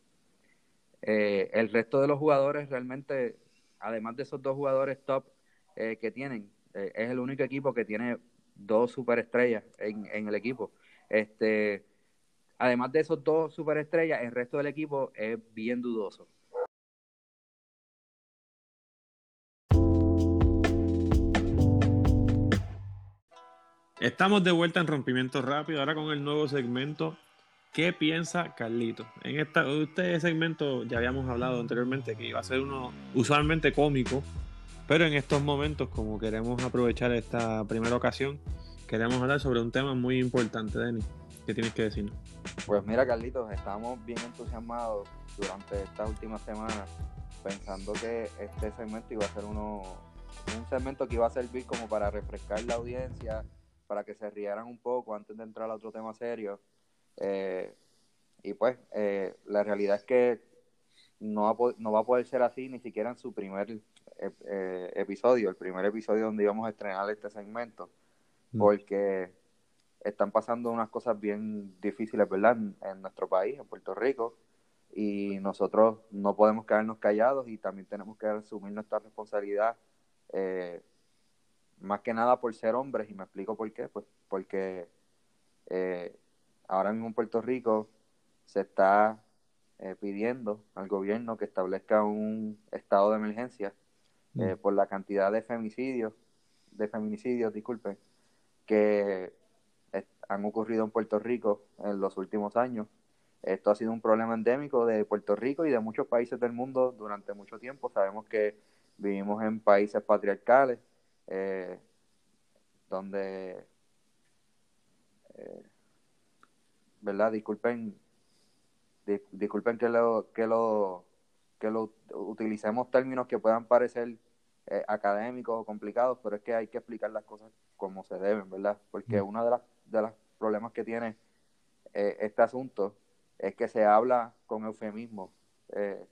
el resto de los jugadores realmente además de esos dos jugadores top eh, que tienen, eh, es el único equipo que tiene dos superestrellas en, en el equipo. Este, además de esos dos superestrellas, el resto del equipo es bien dudoso. Estamos de vuelta en Rompimiento Rápido, ahora con el nuevo segmento ¿Qué piensa Carlito? En esta, este segmento ya habíamos hablado anteriormente que iba a ser uno usualmente cómico, pero en estos momentos, como queremos aprovechar esta primera ocasión, queremos hablar sobre un tema muy importante, Denis. ¿Qué tienes que decirnos? Pues mira, Carlitos, estamos bien entusiasmados durante estas últimas semanas, pensando que este segmento iba a ser uno, un segmento que iba a servir como para refrescar la audiencia para que se rieran un poco antes de entrar a otro tema serio. Eh, y pues, eh, la realidad es que no va, no va a poder ser así ni siquiera en su primer episodio, el primer episodio donde íbamos a estrenar este segmento, mm. porque están pasando unas cosas bien difíciles, ¿verdad? En, nuestro país, en Puerto Rico, y nosotros no podemos quedarnos callados y también tenemos que asumir nuestra responsabilidad, eh, más que nada por ser hombres, y me explico por qué, pues porque eh, ahora mismo en Puerto Rico se está eh, pidiendo al gobierno que establezca un estado de emergencia mm. por la cantidad de femicidios, de feminicidios, disculpen, que han ocurrido en Puerto Rico en los últimos años. Esto ha sido un problema endémico de Puerto Rico y de muchos países del mundo durante mucho tiempo. Sabemos que vivimos en países patriarcales, eh, donde, eh, ¿verdad? Disculpen, disculpen que lo, que lo, que lo utilicemos términos que puedan parecer eh, académicos o complicados, pero es que hay que explicar las cosas como se deben, ¿verdad? Porque mm. una de las de los problemas que tiene eh, este asunto es que se habla con eufemismo eh,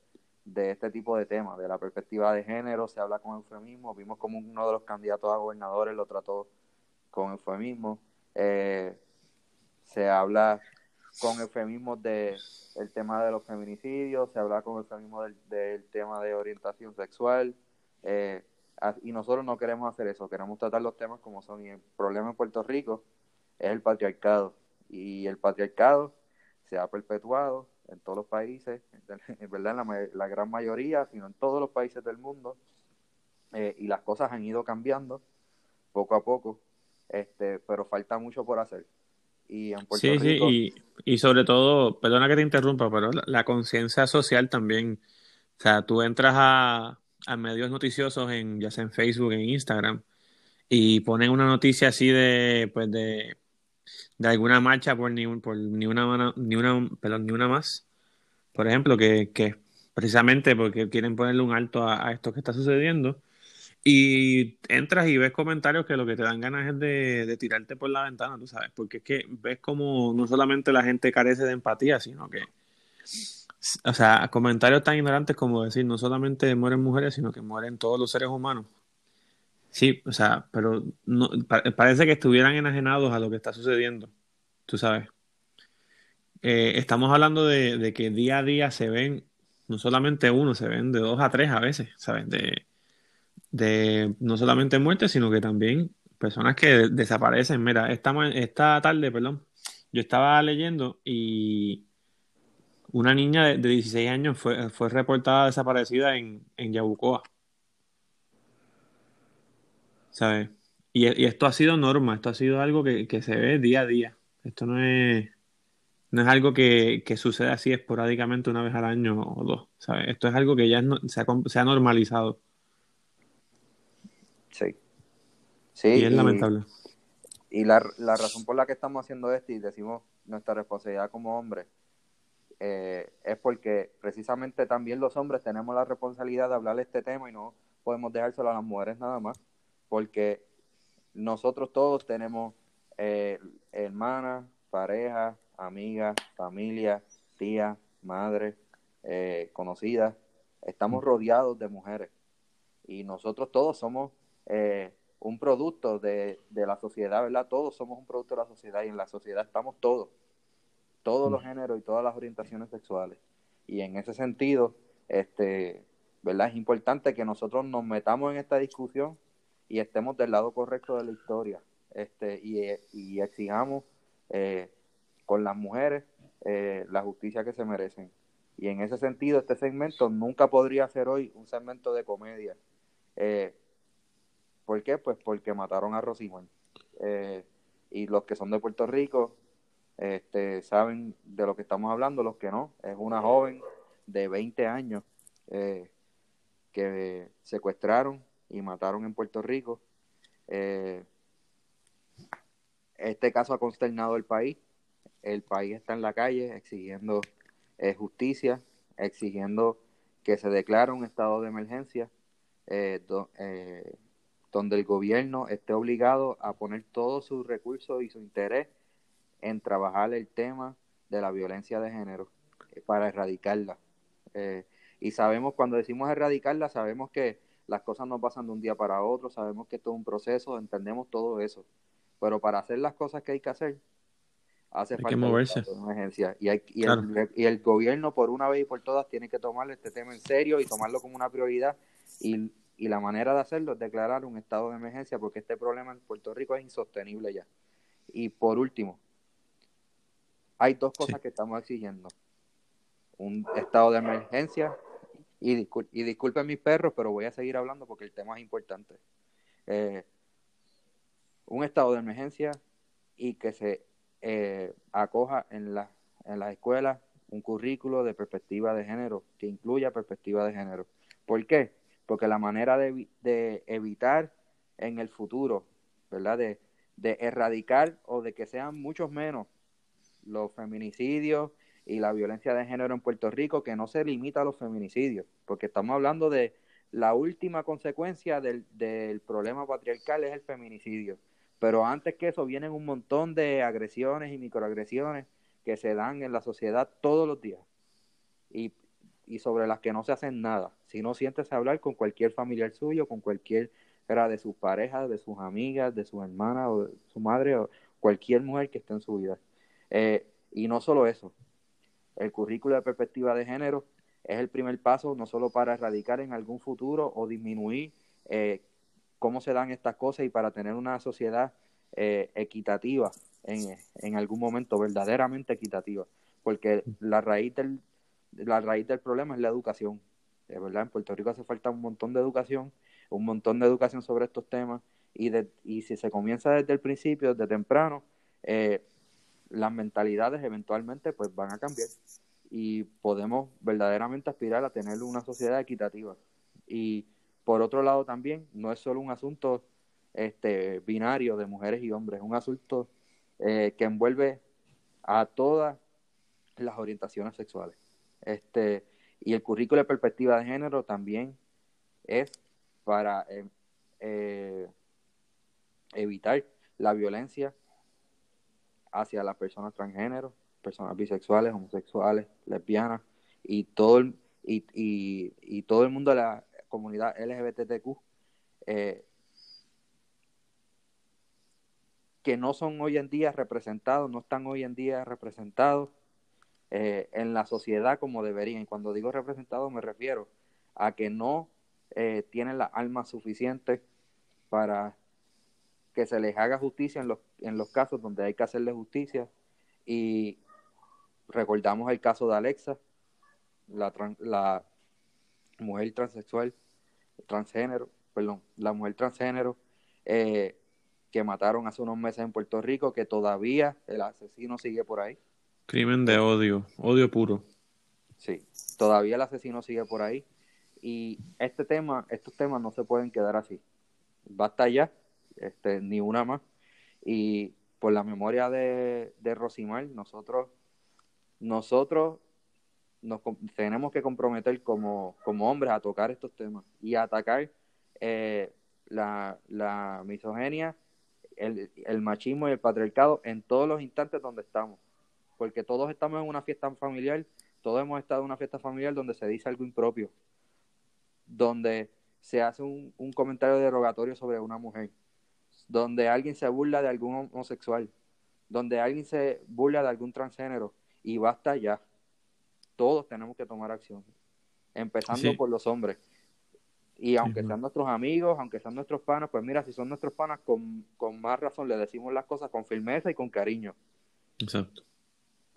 de este tipo de temas, de la perspectiva de género, se habla con eufemismo. Vimos como uno de los candidatos a gobernadores lo trató con eufemismo. Eh, se habla con eufemismos de el tema de los feminicidios, se habla con eufemismo del, del tema de orientación sexual. y nosotros no queremos hacer eso, queremos tratar los temas como son. Y el problema en Puerto Rico es el patriarcado. Y el patriarcado se ha perpetuado en todos los países, en verdad en la, gran mayoría, sino en todos los países del mundo. Eh, y las cosas han ido cambiando poco a poco, este, pero falta mucho por hacer. Y en Puerto sí, sí, y, y, sobre todo, perdona que te interrumpa, pero la, conciencia social también, o sea, tú entras a, a medios noticiosos, en, ya sea en Facebook, en Instagram, y ponen una noticia así de, pues de, de alguna marcha por ni, por ni una ni una perdón, ni una más. Por ejemplo que, que precisamente porque quieren ponerle un alto a, esto que está sucediendo y entras y ves comentarios que lo que te dan ganas es de, tirarte por la ventana, tú sabes, porque es que ves como no solamente la gente carece de empatía, sino que, o sea, comentarios tan ignorantes como decir, no solamente mueren mujeres, sino que mueren todos los seres humanos. Sí, o sea, pero no, parece que estuvieran enajenados a lo que está sucediendo, tú sabes. Eh, estamos hablando de, que día a día se ven, no solamente uno, se ven de dos a tres a veces, ¿sabes? De, de no solamente muertes, sino que también personas que desaparecen. Mira, esta, esta tarde, perdón, yo estaba leyendo y una niña de, 16 años fue, fue reportada desaparecida en, en Yabucoa. ¿sabes? Y, esto ha sido norma, esto ha sido algo que, se ve día a día. Esto no es, no es algo que, sucede así esporádicamente una vez al año o dos, ¿sabes? Esto es algo que ya se, ha, normalizado. Sí. Sí. Y es lamentable. Y la, razón por la que estamos haciendo esto y decimos nuestra responsabilidad como hombres eh, es porque precisamente también los hombres tenemos la responsabilidad de hablar de este tema y no podemos dejárselo a las mujeres nada más porque nosotros todos tenemos eh, hermanas, parejas, amigas, familia, tía, madre, eh, conocidas. Estamos rodeados de mujeres y nosotros todos somos eh, un producto de, de, la sociedad, ¿verdad? Todos somos un producto de la sociedad y en la sociedad estamos todos, todos los géneros y todas las orientaciones sexuales. Y en ese sentido, este, ¿verdad? Es importante que nosotros nos metamos en esta discusión y estemos del lado correcto de la historia este y, exijamos eh, con las mujeres eh, la justicia que se merecen. Y en ese sentido, este segmento nunca podría ser hoy un segmento de comedia. Eh, ¿Por qué? Pues porque mataron a Rosimón. Eh, y los que son de Puerto Rico este, saben de lo que estamos hablando, los que no. Es una joven de 20 años que secuestraron y mataron en Puerto Rico. Eh, este caso ha consternado el país. El país está en la calle exigiendo eh, justicia, exigiendo que se declare un estado de emergencia, eh, donde el gobierno esté obligado a poner todos sus recursos y su interés en trabajar el tema de la violencia de género eh, para erradicarla. Eh, y sabemos, cuando decimos erradicarla, sabemos que las cosas no pasan de un día para otro, sabemos que esto es un proceso, entendemos todo eso. Pero para hacer las cosas que hay que hacer, hace Hay falta que moverse. una emergencia. Y, hay- y Claro. el, y el gobierno, por una vez y por todas, tiene que tomar este tema en serio y tomarlo como una prioridad. Y, y la manera de hacerlo es declarar un estado de emergencia, porque este problema en Puerto Rico es insostenible ya. Y por último, hay dos cosas Sí. que estamos exigiendo. Un estado de emergencia, y, discul- y disculpen mis perros, pero voy a seguir hablando porque el tema es importante. Eh, un estado de emergencia y que se eh, acoja en, la, en las escuelas un currículo de perspectiva de género, que incluya perspectiva de género. ¿Por qué? Porque la manera de, de evitar en el futuro, ¿verdad? De, de erradicar o de que sean muchos menos los feminicidios y la violencia de género en Puerto Rico, que no se limita a los feminicidios, porque estamos hablando de la última consecuencia del, del problema patriarcal es el feminicidio. Pero antes que eso vienen un montón de agresiones y microagresiones que se dan en la sociedad todos los días y, y sobre las que no se hacen nada. Si no sientes hablar con cualquier familiar suyo, con cualquier era de sus parejas, de sus amigas, de sus hermanas o de su madre o cualquier mujer que esté en su vida. Eh, y no solo eso, el currículo de perspectiva de género es el primer paso no solo para erradicar en algún futuro o disminuir eh, cómo se dan estas cosas y para tener una sociedad eh, equitativa en, en, algún momento, verdaderamente equitativa, porque la raíz del, la raíz del problema es la educación. De verdad, en Puerto Rico hace falta un montón de educación, un montón de educación sobre estos temas y, de, y si se comienza desde el principio, desde temprano, eh, las mentalidades eventualmente pues van a cambiar y podemos verdaderamente aspirar a tener una sociedad equitativa. Y por otro lado también, no es solo un asunto este, binario de mujeres y hombres, es un asunto eh, que envuelve a todas las orientaciones sexuales. Este, y el currículo de perspectiva de género también es para eh, eh, evitar la violencia hacia las personas transgénero, personas bisexuales, homosexuales, lesbianas y todo el, y, y, todo el mundo de la comunidad LGBTQ eh, que no son hoy en día representados, no están hoy en día representados eh, en la sociedad como deberían. Cuando digo representados me refiero a que no eh, tienen las armas suficientes para que se les haga justicia en los, en los casos donde hay que hacerle justicia. Y recordamos el caso de Alexa, la, la mujer transexual, transgénero, perdón, la mujer transgénero eh, que mataron hace unos meses en Puerto Rico, que todavía el asesino sigue por ahí. Crimen de odio, odio puro. Sí, todavía el asesino sigue por ahí. Y este tema, estos temas no se pueden quedar así. Basta ya, este, ni una más. Y por la memoria de, de Rosimar, nosotros, nosotros nos tenemos que comprometer como, como hombres a tocar estos temas y a atacar eh, la, la misoginia, el, el machismo y el patriarcado en todos los instantes donde estamos. Porque todos estamos en una fiesta familiar, todos hemos estado en una fiesta familiar donde se dice algo impropio, donde se hace un, un comentario derogatorio sobre una mujer, donde alguien se burla de algún homosexual, donde alguien se burla de algún transgénero, y basta ya. Todos tenemos que tomar acción, empezando Sí. por los hombres. Y aunque sean nuestros amigos, aunque sean nuestros panas, pues mira, si son nuestros panas, con, con más razón le decimos las cosas con firmeza y con cariño. Exacto.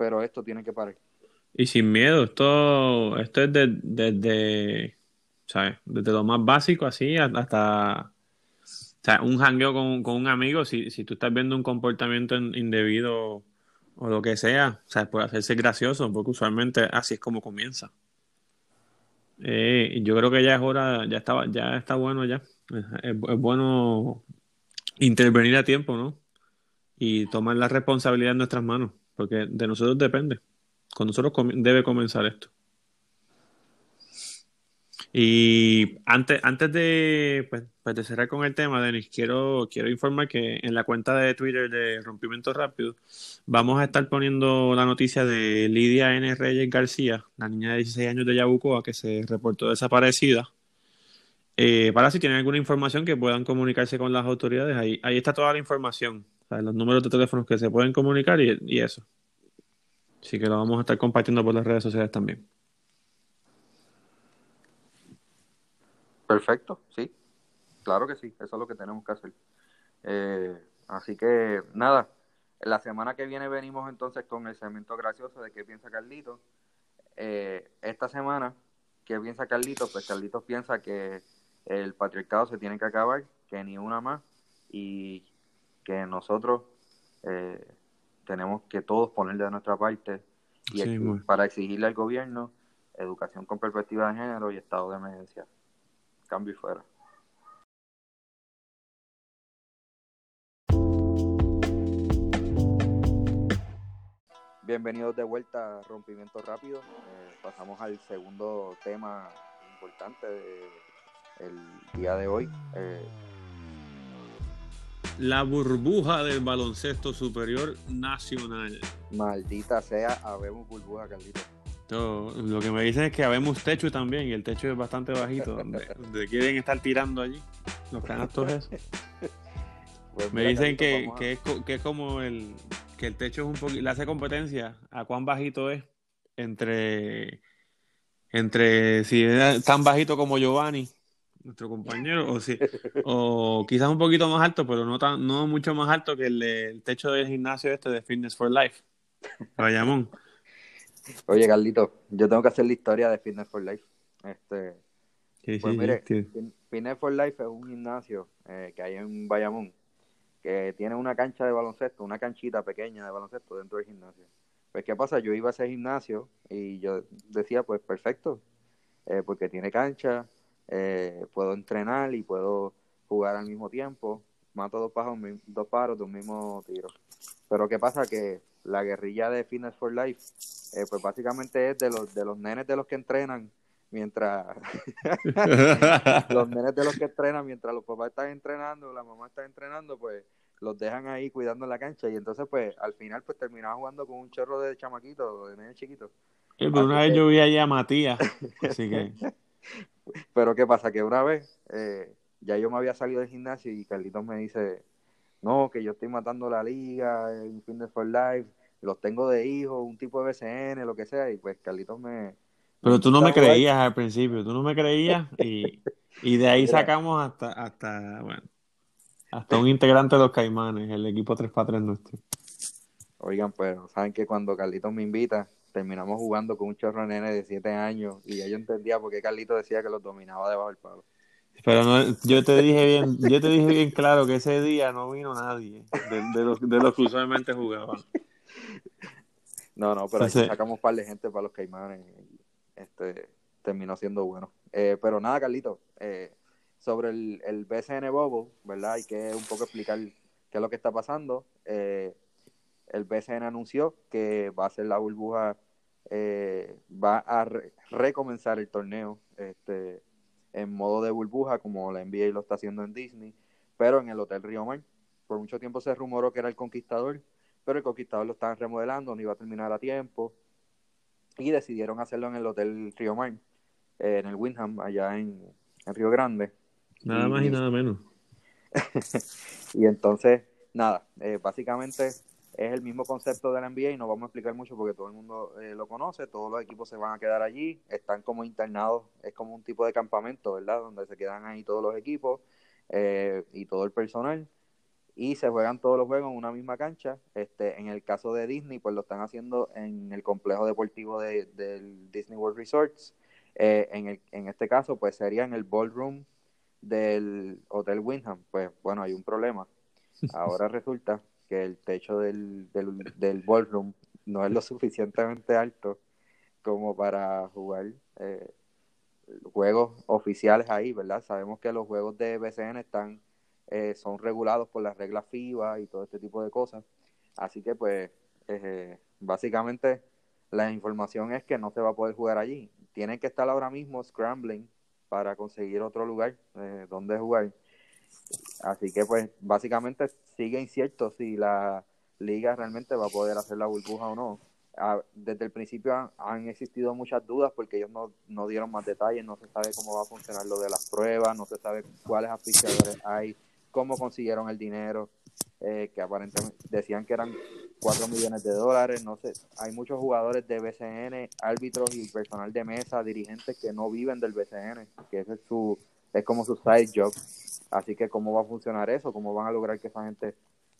Pero esto tiene que parar. Y sin miedo, esto, esto es desde, ¿sabes? Desde lo más básico así hasta, o sea, un jangueo con, con un amigo, si, si tú estás viendo un comportamiento in- indebido o lo que sea, o sea, puede hacerse gracioso, porque usualmente así es como comienza. Eh, yo creo que ya es hora, ya estaba, ya está bueno ya. Es- es bueno intervenir a tiempo, ¿no? Y tomar la responsabilidad en nuestras manos, porque de nosotros depende. Con nosotros debe comenzar esto. Y antes, antes de, pues, pues, de cerrar con el tema, Denis, quiero, quiero informar que en la cuenta de Twitter de Rompimiento Rápido vamos a estar poniendo la noticia de Lidia N. Reyes García, la niña de 16 años de Yabucoa que se reportó desaparecida. Eh, para si tienen alguna información que puedan comunicarse con las autoridades, ahí, ahí está toda la información, los números de teléfonos que se pueden comunicar y, eso. Así que lo vamos a estar compartiendo por las redes sociales también. Perfecto, sí. Claro que sí, eso es lo que tenemos que hacer. Eh, así que nada, la semana que viene venimos entonces con el segmento gracioso de qué piensa Carlito. Eh, esta semana, ¿qué piensa Carlito? Pues Carlito piensa que el patriarcado se tiene que acabar, que ni una más, y que nosotros eh, tenemos que todos poner de nuestra parte y para exigirle al gobierno educación con perspectiva de género y estado de emergencia cambio y fuera. Bienvenidos de vuelta a Rompimiento Rápido. Eh, pasamos al segundo tema importante del día de hoy. Eh, la burbuja del baloncesto superior nacional. Maldita sea, habemos burbuja, Carlito lo que me dicen es que habemos techo también y el techo es bastante bajito, donde, quieren estar tirando allí los canastos esos. Pues me dicen que, que, es, que es como el que el techo es un poquito, le hace competencia a cuán bajito es entre entre si es tan bajito como Giovanni, nuestro compañero, o si, o quizás un poquito más alto, pero no tan, no mucho más alto que el, el techo del gimnasio este de Fitness for Life. Bayamón. Oye, Carlito, yo tengo que hacer la historia de Fitness for Life. Este, pues mire, Fitness for Life es un gimnasio eh, que hay en Bayamón que tiene una cancha de baloncesto, una canchita pequeña de baloncesto dentro del gimnasio. Pues, ¿qué pasa? Yo iba a ese gimnasio y yo decía, pues, perfecto, eh, porque tiene cancha, eh, puedo entrenar y puedo jugar al mismo tiempo, mato dos pájaros, dos pájaros de un mismo tiro. Pero, ¿qué pasa? Que la guerrilla de Fitness for Life eh, pues básicamente es de los, de los nenes de los que entrenan mientras los nenes de los que entrenan mientras los papás están entrenando, la mamá está entrenando, pues los dejan ahí cuidando la cancha y entonces pues al final pues terminaba jugando con un chorro de chamaquitos, de nenes chiquitos. pero una vez yo vi allá a Matías, así que... pero qué pasa, que una vez eh, ya yo me había salido del gimnasio y Carlitos me dice, no, que yo estoy matando la liga en Fitness for Life, los tengo de hijo, un tipo de BCN, lo que sea, y pues Carlitos me... Pero tú no me creías al principio, tú no me creías y, y de ahí sacamos hasta, hasta, bueno, hasta un integrante de los Caimanes, el equipo 3x3 nuestro. Oigan, pues, saben que cuando Carlitos me invita, terminamos jugando con un chorro nene de 7 años y ya yo entendía por qué Carlitos decía que los dominaba debajo del palo. Pero no, yo te dije bien, yo te dije bien claro que ese día no vino nadie de, de los, de los que usualmente jugaban. No, no, pero sacamos un par de gente para los caimanes. Este, terminó siendo bueno. Eh, pero nada, Carlito, eh, sobre el, el BCN Bobo, ¿verdad? Hay que un poco explicar qué es lo que está pasando. Eh, el BCN anunció que va a ser la burbuja, va a recomenzar el torneo este, en modo de burbuja, como la NBA lo está haciendo en Disney, pero en el Hotel Río Mar. Por mucho tiempo se rumoró que era el Conquistador, pero el Conquistador lo estaban remodelando, no iba a terminar a tiempo, y decidieron hacerlo en el Hotel Río Mar, eh, en el Windham, allá en, Río Grande. Nada más y nada menos. y entonces, nada, eh, básicamente es el mismo concepto de la NBA y no vamos a explicar mucho porque todo el mundo eh, lo conoce, todos los equipos se van a quedar allí, están como internados, es como un tipo de campamento, ¿verdad? Donde se quedan ahí todos los equipos y todo el personal y se juegan todos los juegos en una misma cancha. Este, en el caso de Disney, pues lo están haciendo en el complejo deportivo de, del Disney World Resorts. Eh, en, el, en este caso, pues sería en el ballroom del Hotel Windham. Pues bueno, hay un problema. Ahora resulta que el techo del, del, del ballroom no es lo suficientemente alto como para jugar eh, juegos oficiales ahí, ¿verdad? Sabemos que los juegos de BCN están eh, son regulados por las reglas FIBA y todo este tipo de cosas. Así que pues eh, básicamente la información es que no se va a poder jugar allí. Tienen que estar ahora mismo scrambling para conseguir otro lugar eh, donde jugar. Así que pues básicamente sigue incierto si la liga realmente va a poder hacer la burbuja o no. Ah, desde el principio han, existido muchas dudas porque ellos no, no, dieron más detalles, no se sabe cómo va a funcionar lo de las pruebas, no se sabe cuáles aficionadores hay, cómo consiguieron el dinero, eh, que aparentemente decían que eran 4 millones de dólares, no sé, hay muchos jugadores de BCN, árbitros y personal de mesa, dirigentes que no viven del BCN, que ese es su, es como su side job, así que cómo va a funcionar eso, cómo van a lograr que esa gente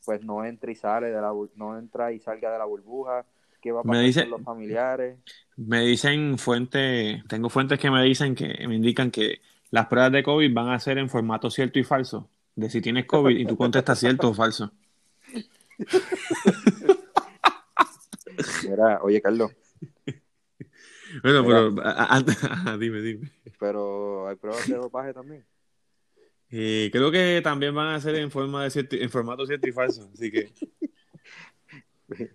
pues no entre y sale de la no entra y salga de la burbuja, qué va a pasar con los familiares. Me dicen fuentes, tengo fuentes que me dicen que me indican que las pruebas de COVID van a ser en formato cierto y falso, de si tienes COVID y tú contestas cierto o falso. Mira, oye Carlos. Bueno, pero dime, dime. Pero hay pruebas de dopaje también. Eh, creo que también van a ser en forma de cierto, en formato cierto y falso, así que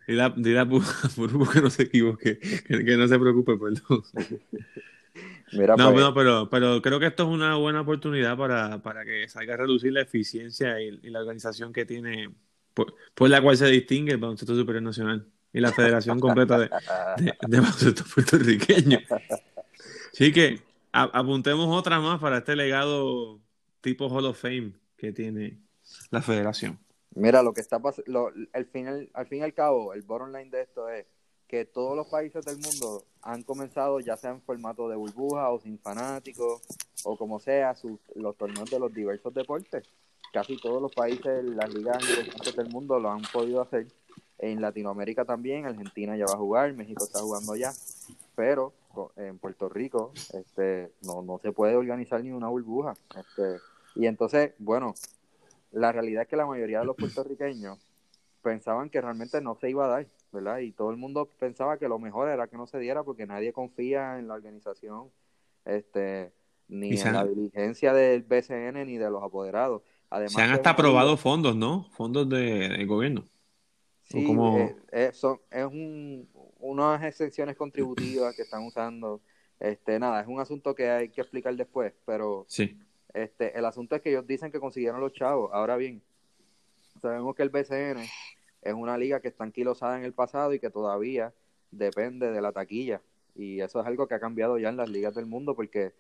dile a, dile a que no se equivoque, que, no se preocupe, perdón. Mira, no, pues, pero, pero creo que esto es una buena oportunidad para, para que salga a reducir la eficiencia y, la organización que tiene, por, la cual se distingue el baloncesto superior nacional y la federación completa de, de, baloncesto puertorriqueño. Así que apuntemos otra más para este legado tipo Hall of Fame que tiene la federación. Mira, lo que está pasando, al, final, al fin y al cabo, el bottom line de esto es que todos los países del mundo han comenzado, ya sea en formato de burbuja o sin fanáticos, o como sea, sus, los torneos de los diversos deportes. Casi todos los países, las ligas del mundo lo han podido hacer. En Latinoamérica también, Argentina ya va a jugar, México está jugando ya, pero en Puerto Rico este, no, no se puede organizar ni una burbuja. Este, y entonces, bueno, la realidad es que la mayoría de los puertorriqueños pensaban que realmente no se iba a dar, ¿verdad? Y todo el mundo pensaba que lo mejor era que no se diera porque nadie confía en la organización, este, ni en la diligencia del BCN ni de los apoderados. Además, se han hasta aprobado fondos, ¿no? Fondos de, gobierno. Sí, como... Eh, eh, son, es un, unas excepciones contributivas que están usando. Este, nada, es un asunto que hay que explicar después, pero sí. Este, el asunto es que ellos dicen que consiguieron los chavos. Ahora bien, sabemos que el BCN es una liga que está anquilosada en el pasado y que todavía depende de la taquilla. Y eso es algo que ha cambiado ya en las ligas del mundo porque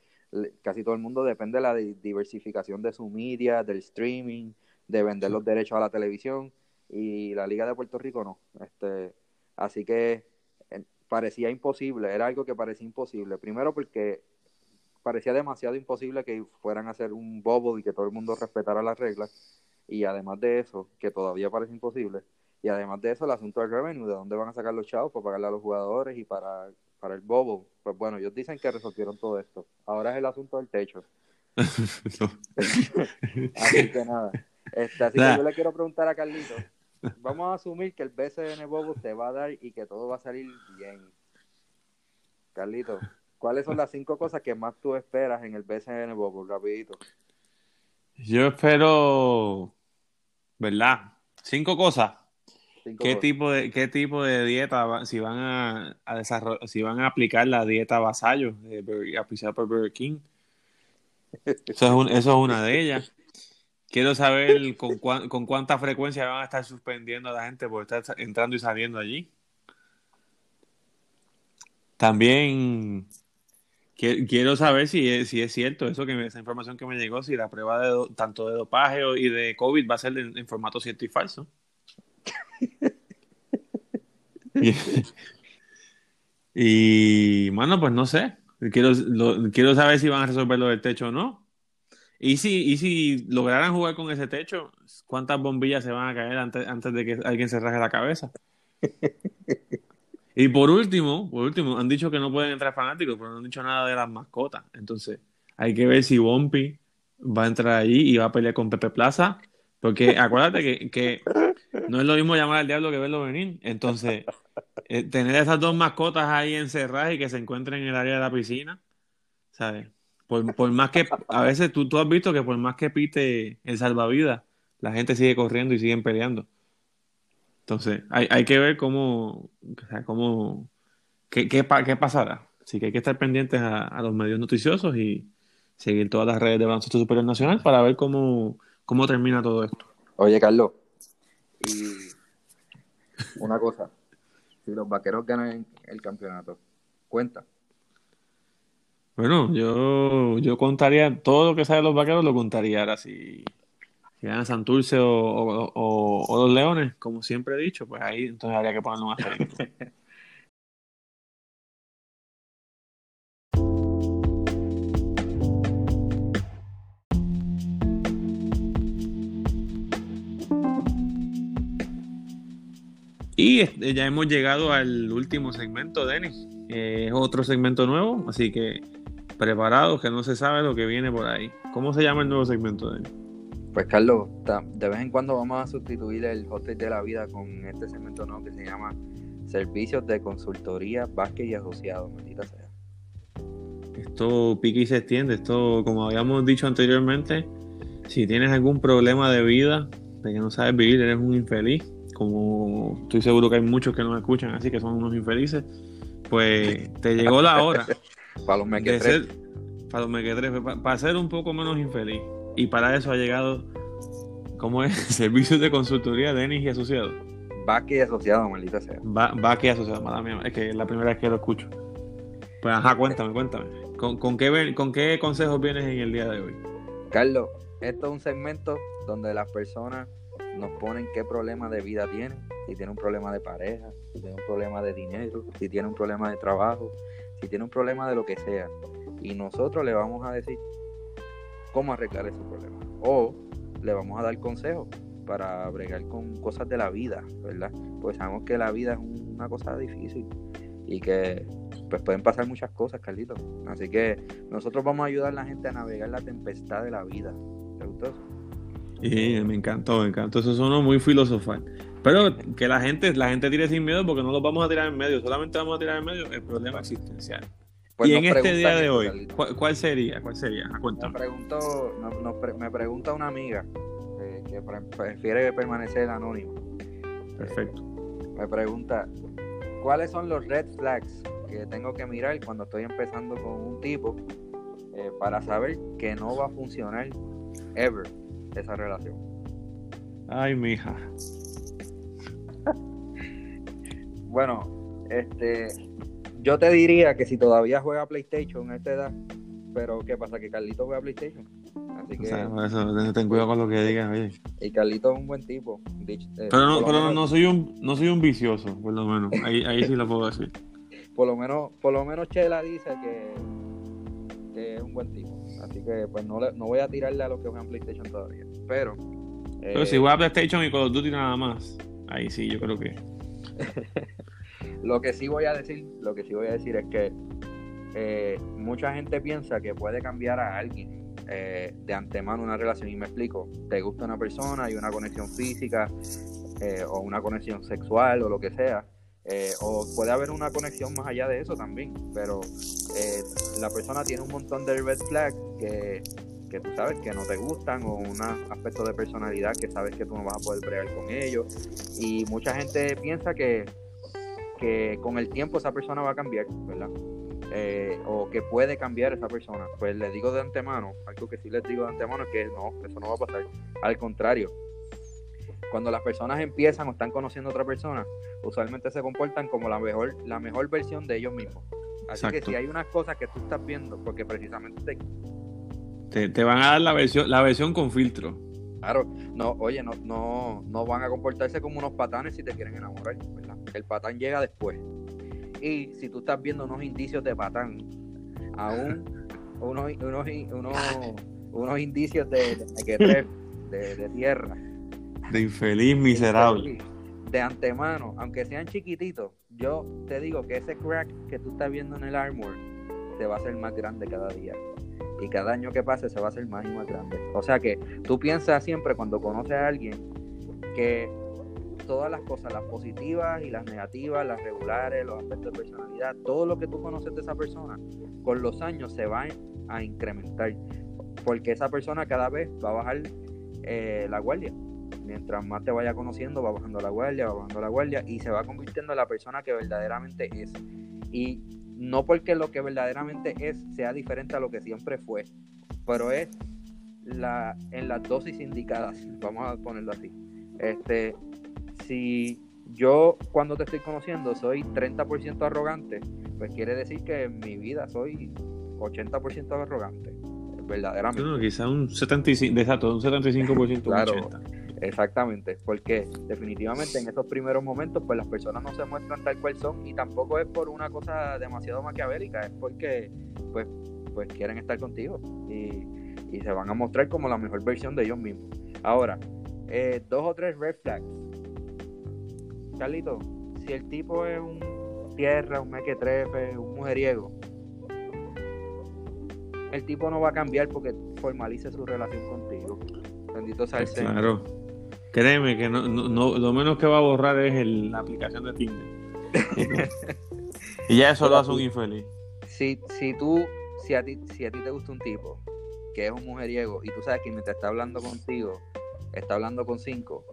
casi todo el mundo depende de la diversificación de su media, del streaming, de vender los derechos a la televisión y la liga de Puerto Rico no. Este, así que parecía imposible, era algo que parecía imposible. Primero porque parecía demasiado imposible que fueran a hacer un bobo y que todo el mundo respetara las reglas. Y además de eso, que todavía parece imposible, y además de eso, el asunto del revenue, de dónde van a sacar los chavos para pagarle a los jugadores y para, para el bobo. Pues bueno, ellos dicen que resolvieron todo esto. Ahora es el asunto del techo. así que nada. Este, así que yo le quiero preguntar a Carlito. Vamos a asumir que el BCN Bobo se va a dar y que todo va a salir bien. Carlito, ¿Cuáles son las cinco cosas que más tú esperas en el BCN Bobo? Rapidito. Yo espero, ¿verdad? Cinco cosas. ¿Qué tipo de qué tipo de dieta si van a, a si van a aplicar la dieta vasallo de por Burger King? Eso es, eso es una de ellas. Quiero saber con, cuánta frecuencia van a estar suspendiendo a la gente por estar entrando y saliendo allí. También Quiero saber si es, cierto eso que esa información que me llegó, si la prueba de tanto de dopaje y de COVID va a ser en, formato cierto y falso. y, bueno, pues no sé. Quiero, quiero saber si van a resolver lo del techo o no. Y si, y si lograran jugar con ese techo, ¿cuántas bombillas se van a caer antes, antes de que alguien se raje la cabeza? Y por último, por último, han dicho que no pueden entrar fanáticos, pero no han dicho nada de las mascotas. Entonces, hay que ver si Bumpy va a entrar allí y va a pelear con Pepe Plaza. Porque acuérdate que, que no es lo mismo llamar al diablo que verlo venir. Entonces, eh, tener esas dos mascotas ahí encerradas y que se encuentren en el área de la piscina, ¿sabes? Por, por más que, a veces tú, tú has visto que por más que pite el salvavidas, la gente sigue corriendo y siguen peleando. Entonces, hay, hay que ver cómo, o sea, cómo, qué, qué, qué, pasará. Así que hay que estar pendientes a, los medios noticiosos y seguir todas las redes de baloncesto superior nacional para ver cómo, cómo termina todo esto. Oye, Carlos, y una cosa, si los vaqueros ganan el campeonato, cuenta. Bueno, yo, yo contaría, todo lo que sabe los vaqueros lo contaría ahora si, si ganan Santurce o, o, los Leones, como siempre he dicho, pues ahí entonces habría que ponerle un asterisco. Y ya hemos llegado al último segmento, Denis. Eh, es otro segmento nuevo, así que preparados, que no se sabe lo que viene por ahí. ¿Cómo se llama el nuevo segmento, Denis? Pues Carlos, de vez en cuando vamos a sustituir el hostel de la vida con este segmento nuevo que se llama Servicios de Consultoría, Vázquez y Asociados, maldita sea. Esto pica y se extiende. Esto, como habíamos dicho anteriormente, si tienes algún problema de vida, de que no sabes vivir, eres un infeliz, como estoy seguro que hay muchos que nos escuchan, así que son unos infelices, pues te llegó la hora Para los ser, para los mequetrefes, pa- para ser un poco menos infeliz. Y para eso ha llegado, ¿cómo es? Servicios de consultoría de Denis y Asociados. Vázquez y Asociados, maldita sea. Va, va que asociado, mala mía, es que es la primera vez que lo escucho. Pues ajá, cuéntame, cuéntame. ¿Con, con qué, ¿Con qué consejos vienes en el día de hoy? Carlos, esto es un segmento donde las personas nos ponen qué problema de vida tienen, si tiene un problema de pareja, si tiene un problema de dinero, si tiene un problema de trabajo, si tiene un problema de lo que sea. Y nosotros le vamos a decir cómo arreglar ese problema. O le vamos a dar consejos para bregar con cosas de la vida, ¿verdad? Pues sabemos que la vida es una cosa difícil y que pues pueden pasar muchas cosas, Carlitos. Así que nosotros vamos a ayudar a la gente a navegar la tempestad de la vida. ¿Te gustó? eso? Y me encantó, me encantó. Eso sonó muy filosofal. Pero que la gente, la gente tire sin miedo porque no los vamos a tirar en medio. Solamente vamos a tirar en medio el problema existencial. Pues y en este día de hoy. ¿cuál, cuál sería? ¿Cuál sería? Ah, Me cuéntame. preguntó, nos- nos pre- me pregunta una amiga eh, que pre- prefiere permanecer anónima. Perfecto. Me pregunta, ¿cuáles son los red flags que tengo que mirar cuando estoy empezando con un tipo eh, para saber que no va a funcionar ever esa relación? Ay, mija. Bueno, este, yo te diría que si todavía juega PlayStation a esta edad, pero ¿qué pasa? Que Carlito juega PlayStation. Así O que, sea, por eso, ten cuidado con lo que digas, oye. y Carlito es un buen tipo. Dich- eh, Pero no, pero no, menos- no soy un, no soy un vicioso, por lo menos. Ahí, ahí sí lo puedo decir. por lo menos, por lo menos Chela dice que, que es un buen tipo. Así que pues no, le- no voy a tirarle a los que juegan PlayStation todavía. Pero, Pero eh, si juega PlayStation y Call of Duty nada más, ahí sí, yo creo que. lo que sí voy a decir, lo que sí voy a decir es que eh, mucha gente piensa que puede cambiar a alguien eh, de antemano una relación. Y me explico, te gusta una persona y una conexión física eh, o una conexión sexual o lo que sea. o puede haber una conexión más allá de eso también, pero la persona tiene un montón de red flags que, que tú sabes que no te gustan o un aspecto de personalidad que sabes que tú no vas a poder bregar con ellos y mucha gente piensa que, que con el tiempo esa persona va a cambiar, ¿verdad? Eh, o que puede cambiar esa persona. Pues les digo de antemano, algo que sí les digo de antemano es que no, eso no va a pasar. Al contrario, cuando las personas empiezan o están conociendo a otra persona, usualmente se comportan como la mejor, la mejor versión de ellos mismos. Así que si hay unas cosas que tú estás viendo, porque precisamente te- Te, te van a dar la versión, la versión con filtro. Claro, no, oye, no, no, no van a comportarse como unos patanes si te quieren enamorar, ¿verdad? El patán llega después. Y si tú estás viendo unos indicios de patán, aún unos, unos, unos, unos indicios de, de, de, de tierra, De infeliz miserable. de antemano, aunque sean chiquititos, yo te digo que ese crack que tú estás viendo en el armor se va a hacer más grande cada día. Y cada año que pase se va a hacer más y más grande. O sea que tú piensas siempre cuando conoces a alguien que todas las cosas, las positivas y las negativas, las regulares, los aspectos de personalidad, todo lo que tú conoces de esa persona, con los años se va a incrementar. Porque esa persona cada vez va a bajar eh, la guardia mientras más te vaya conociendo, va bajando la guardia, va bajando la guardia y se va convirtiendo en la persona que verdaderamente es. Y no porque lo que verdaderamente es sea diferente a lo que siempre fue, pero es la, en las dosis indicadas, vamos a ponerlo así. Este, si yo cuando te estoy conociendo soy 30% arrogante, pues quiere decir que en mi vida soy 80% arrogante, verdaderamente. No, quizá un 75%, exacto, un 75%, Claro. un 80%. Exactamente, porque definitivamente en esos primeros momentos pues las personas no se muestran tal cual son y tampoco es por una cosa demasiado maquiavélica, es porque pues, pues quieren estar contigo y, y se van a mostrar como la mejor versión de ellos mismos. Ahora, eh, dos o tres red flags. Carlito, si el tipo es un tierra, un mequetrefe, un mujeriego, el tipo no va a cambiar porque formalice su relación contigo. Bendito sea el Señor. Claro. Créeme que no, no, no- lo menos que va a borrar es el- la aplicación de Tinder. y ya eso lo hace un infeliz. si, si tú, si a ti, si a ti te gusta un tipo que es un mujeriego y tú sabes que mientras está hablando contigo, está hablando con cinco,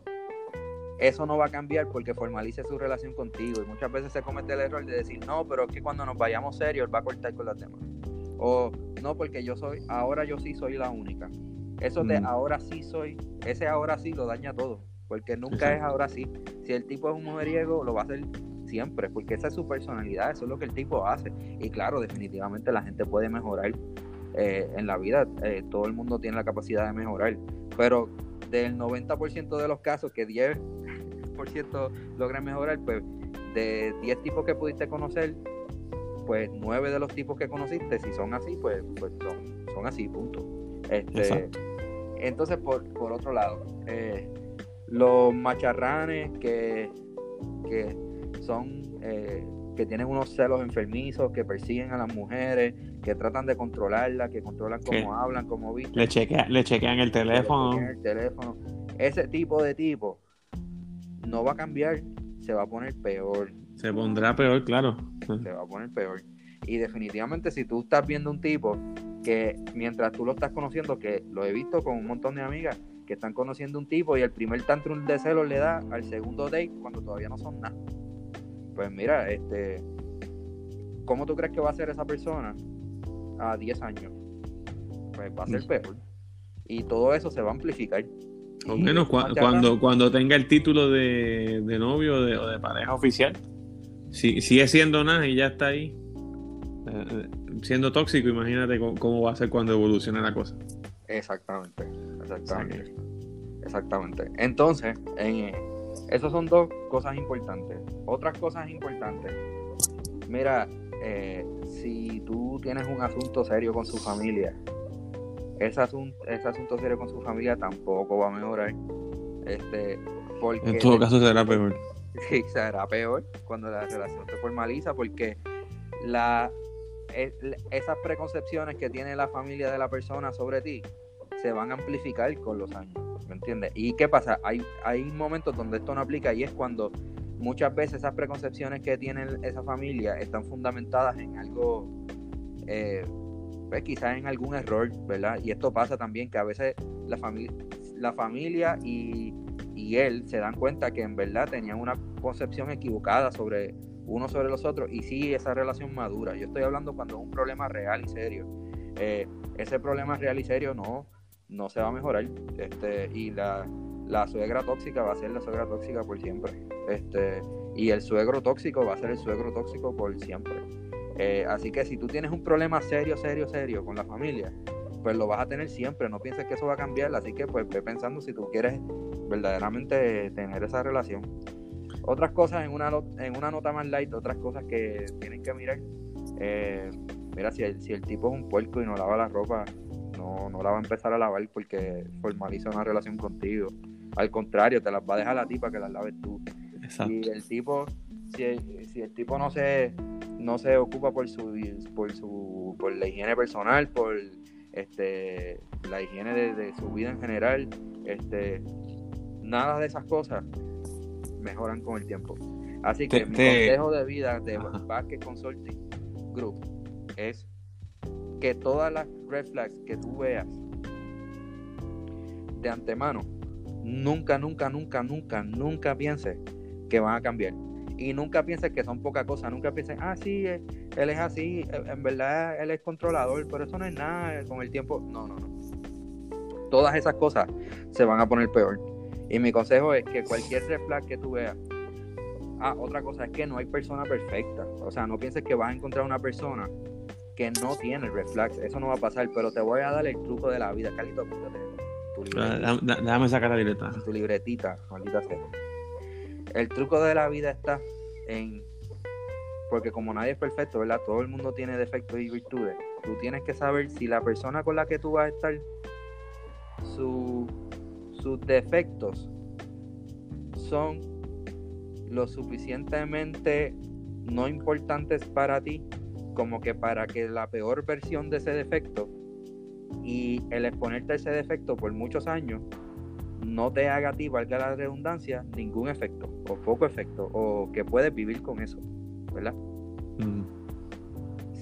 eso no va a cambiar porque formalice su relación contigo. Y muchas veces se comete el error de decir, no, pero es que cuando nos vayamos serios, él va a cortar con las demás. O no, porque yo soy, ahora yo sí soy la única. Eso de Mm. ahora sí soy, ese ahora sí lo daña todo. Porque nunca es ahora sí. Si el tipo es un mujeriego, lo va a hacer siempre, porque esa es su personalidad, eso es lo que el tipo hace. Y claro, definitivamente la gente puede mejorar eh, en la vida, eh, todo el mundo tiene la capacidad de mejorar, pero del 90% de los casos que 10% logran mejorar, pues de 10 tipos que pudiste conocer, pues 9 de los tipos que conociste, si son así, pues, pues son, son así, punto. Este, Exacto. Entonces, por, por otro lado, eh, los macharranes que, que son eh, que tienen unos celos enfermizos, que persiguen a las mujeres, que tratan de controlarlas, que controlan cómo ¿Qué? hablan, cómo visten, Le, chequea- le chequean el que le teléfono. chequean el teléfono. Ese tipo de tipo no va a cambiar, se va a poner peor, Se pondrá peor, claro. se va a poner peor. Y definitivamente si tú estás viendo un tipo que mientras tú lo estás conociendo, que lo he visto con un montón de amigas que están conociendo un tipo y el primer tantrum de celos le da al segundo date cuando todavía no son nada. Pues mira, este, ¿cómo tú crees que va a ser esa persona a 10 años? Pues va a ser Mm. peor. Y todo eso se va a amplificar. O Y menos cuando, cuando tenga el título de, de novio o de, o de pareja oficial. Si, sigue siendo nada y ya está ahí. eh, eh, siendo tóxico, imagínate cómo, cómo va a ser cuando evolucione la cosa. Exactamente, exactamente. Exactamente. Entonces, en, esas son dos cosas importantes. Otras cosas importantes. Mira, eh, si tú tienes un asunto serio con su familia, ese asunto, ese asunto serio con su familia tampoco va a mejorar. Este, porque en todo caso será peor. Sí, será peor cuando la relación se formaliza porque la, es- esas preconcepciones que tiene la familia de la persona sobre ti se van a amplificar con los años, ¿me entiendes? ¿Y qué pasa? Hay, hay momentos donde esto no aplica y es cuando muchas veces esas preconcepciones que tiene esa familia están fundamentadas en algo, eh, pues quizás en algún error, ¿verdad? Y esto pasa también que a veces la, familia la familia y, y él se dan cuenta que en verdad tenían una concepción equivocada sobre uno sobre los otros y sí esa relación madura. Yo estoy hablando cuando es un problema real y serio. Eh, ese problema real y serio no, no se va a mejorar. Este, y la, la suegra tóxica va a ser la suegra tóxica por siempre. Este, y el suegro tóxico va a ser el suegro tóxico por siempre. Eh, así que si tú tienes un problema serio, serio, serio con la familia, pues lo vas a tener siempre. No pienses que eso va a cambiar. Así que pues ve pensando si tú quieres verdaderamente tener esa relación. Otras cosas en una, en una nota más light, otras cosas que tienen que mirar. eh, mira, si el, si el tipo es un puerco y no lava la ropa, no, no la va a empezar a lavar porque formaliza una relación contigo. Al contrario, te las va a dejar la tipa que las laves tú. Exacto. Y el tipo, si el, si el tipo no se, no se ocupa por su, por su, por la higiene personal, por este, la higiene de, de su vida en general, este, nada de esas cosas mejoran con el tiempo. Así que Te- mi te- consejo de vida de. Basket Consulting Group es que todas las red flags que tú veas de antemano, nunca, nunca, nunca, nunca, nunca pienses que van a cambiar. Y nunca pienses que son poca cosa, nunca pienses, ah, sí, eh, él es así, en verdad él es controlador, pero eso no es nada con el tiempo. No, no, no. Todas esas cosas se van a poner peor. Y mi consejo es que cualquier reflex que tú veas. Ah, otra cosa es que no hay persona perfecta. O sea, no pienses que vas a encontrar una persona que no tiene reflex. Eso no va a pasar, pero te voy a dar el truco de la vida. Carlito, tu libretita. Déjame sacar la libreta. Tu libretita, maldita sea. El truco de la vida está en porque como nadie es perfecto, ¿verdad? Todo el mundo tiene defectos y virtudes. Tú tienes que saber si la persona con la que tú vas a estar, sus defectos son lo suficientemente no importantes para ti como que para que la peor versión de ese defecto y el exponerte a ese defecto por muchos años no te haga a ti, valga la redundancia, ningún efecto o poco efecto o que puedes vivir con eso. ¿verdad? Mm.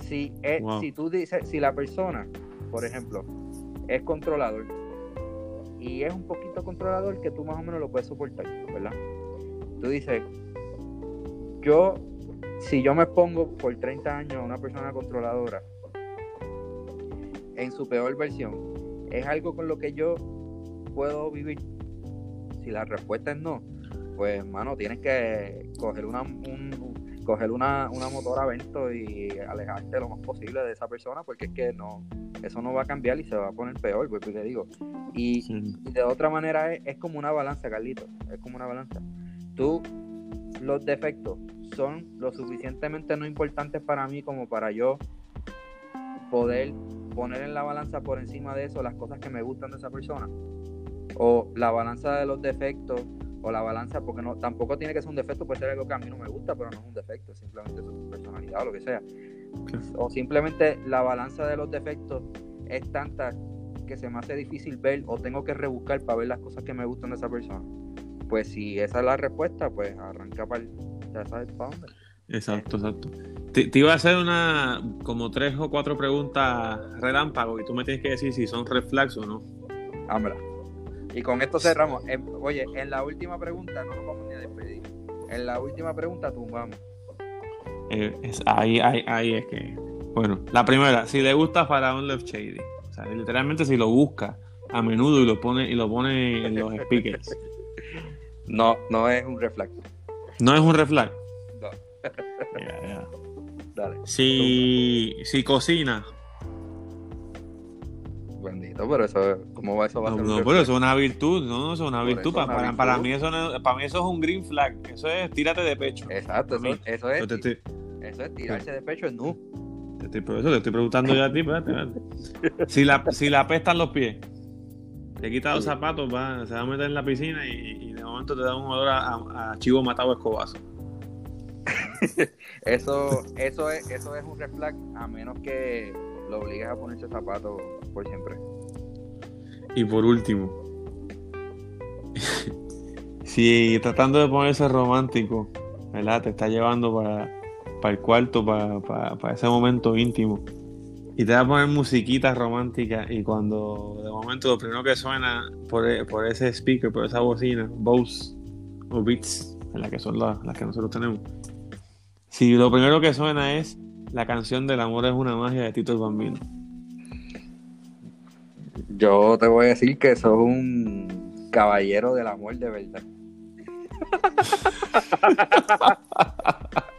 Si, si tú dices, si la persona, por ejemplo, es controlador y es un poquito controlador que tú más o menos lo puedes soportar, ¿verdad? Tú dices, yo, si yo me pongo por 30 años a una persona controladora en su peor versión, ¿es algo con lo que yo puedo vivir? Si la respuesta es no, pues, hermano, tienes que coger una, un, coger una, una motora Vento y alejarte lo más posible de esa persona porque es que no eso no va a cambiar y se va a poner peor, pues te digo. Y, de otra manera es, como una balanza, Carlito, es como una balanza. Tú, los defectos son lo suficientemente no importantes para mí como para yo poder poner en la balanza por encima de eso las cosas que me gustan de esa persona. O la balanza de los defectos o la balanza, porque no tampoco tiene que ser un defecto, puede ser algo que a mí no me gusta, pero no es un defecto, simplemente es su personalidad o lo que sea. O simplemente la balanza de los defectos es tanta que se me hace difícil ver o tengo que rebuscar para ver las cosas que me gustan de esa persona. Pues si esa es la respuesta, pues arranca para el, ya sabes para dónde. Exacto, exacto. Te, iba a hacer una como tres o cuatro preguntas relámpago y tú me tienes que decir si son red o no. Ámela. Y con esto cerramos. oye, en la última pregunta no nos vamos ni a despedir. En la última pregunta tumbamos. Eh, ahí, ahí, ahí es que. Bueno, la primera, si le gusta Faraón Left Shady. O sea, literalmente si lo busca a menudo y lo pone, y lo pone en los speakers. No, no es un reflex. ¿No es un reflex? No. Dale. Si, si cocina, Bendito, pero eso, ¿cómo va eso? Va a no, no pero eso es una virtud, no, eso es una virtud. Para, para, mí eso para mí eso es un green flag. Eso es tírate de pecho. Exacto, eso, eso, es. Eso es tirarse de pecho en nu. Te estoy, por eso te estoy preguntando ya a ti, espérate, Si la, si la apestan los pies, te quita los zapatos, va, se va a meter en la piscina y, de momento te da un olor a, a chivo matado escobazo. eso, eso es, eso es un red flag, a menos que lo obligues a ponerse zapatos por siempre. Y por último, si tratando de ponerse romántico, ¿verdad? Te está llevando para, para el cuarto, para, para, ese momento íntimo. Y te va a poner musiquita romántica y cuando de momento lo primero que suena por, por ese speaker, por esa bocina, Bose o Beats, en la que son las, las que nosotros tenemos. Si lo primero que suena es la canción del amor es una magia de Tito el Bambino. Yo te voy a decir que sos un caballero del amor de verdad.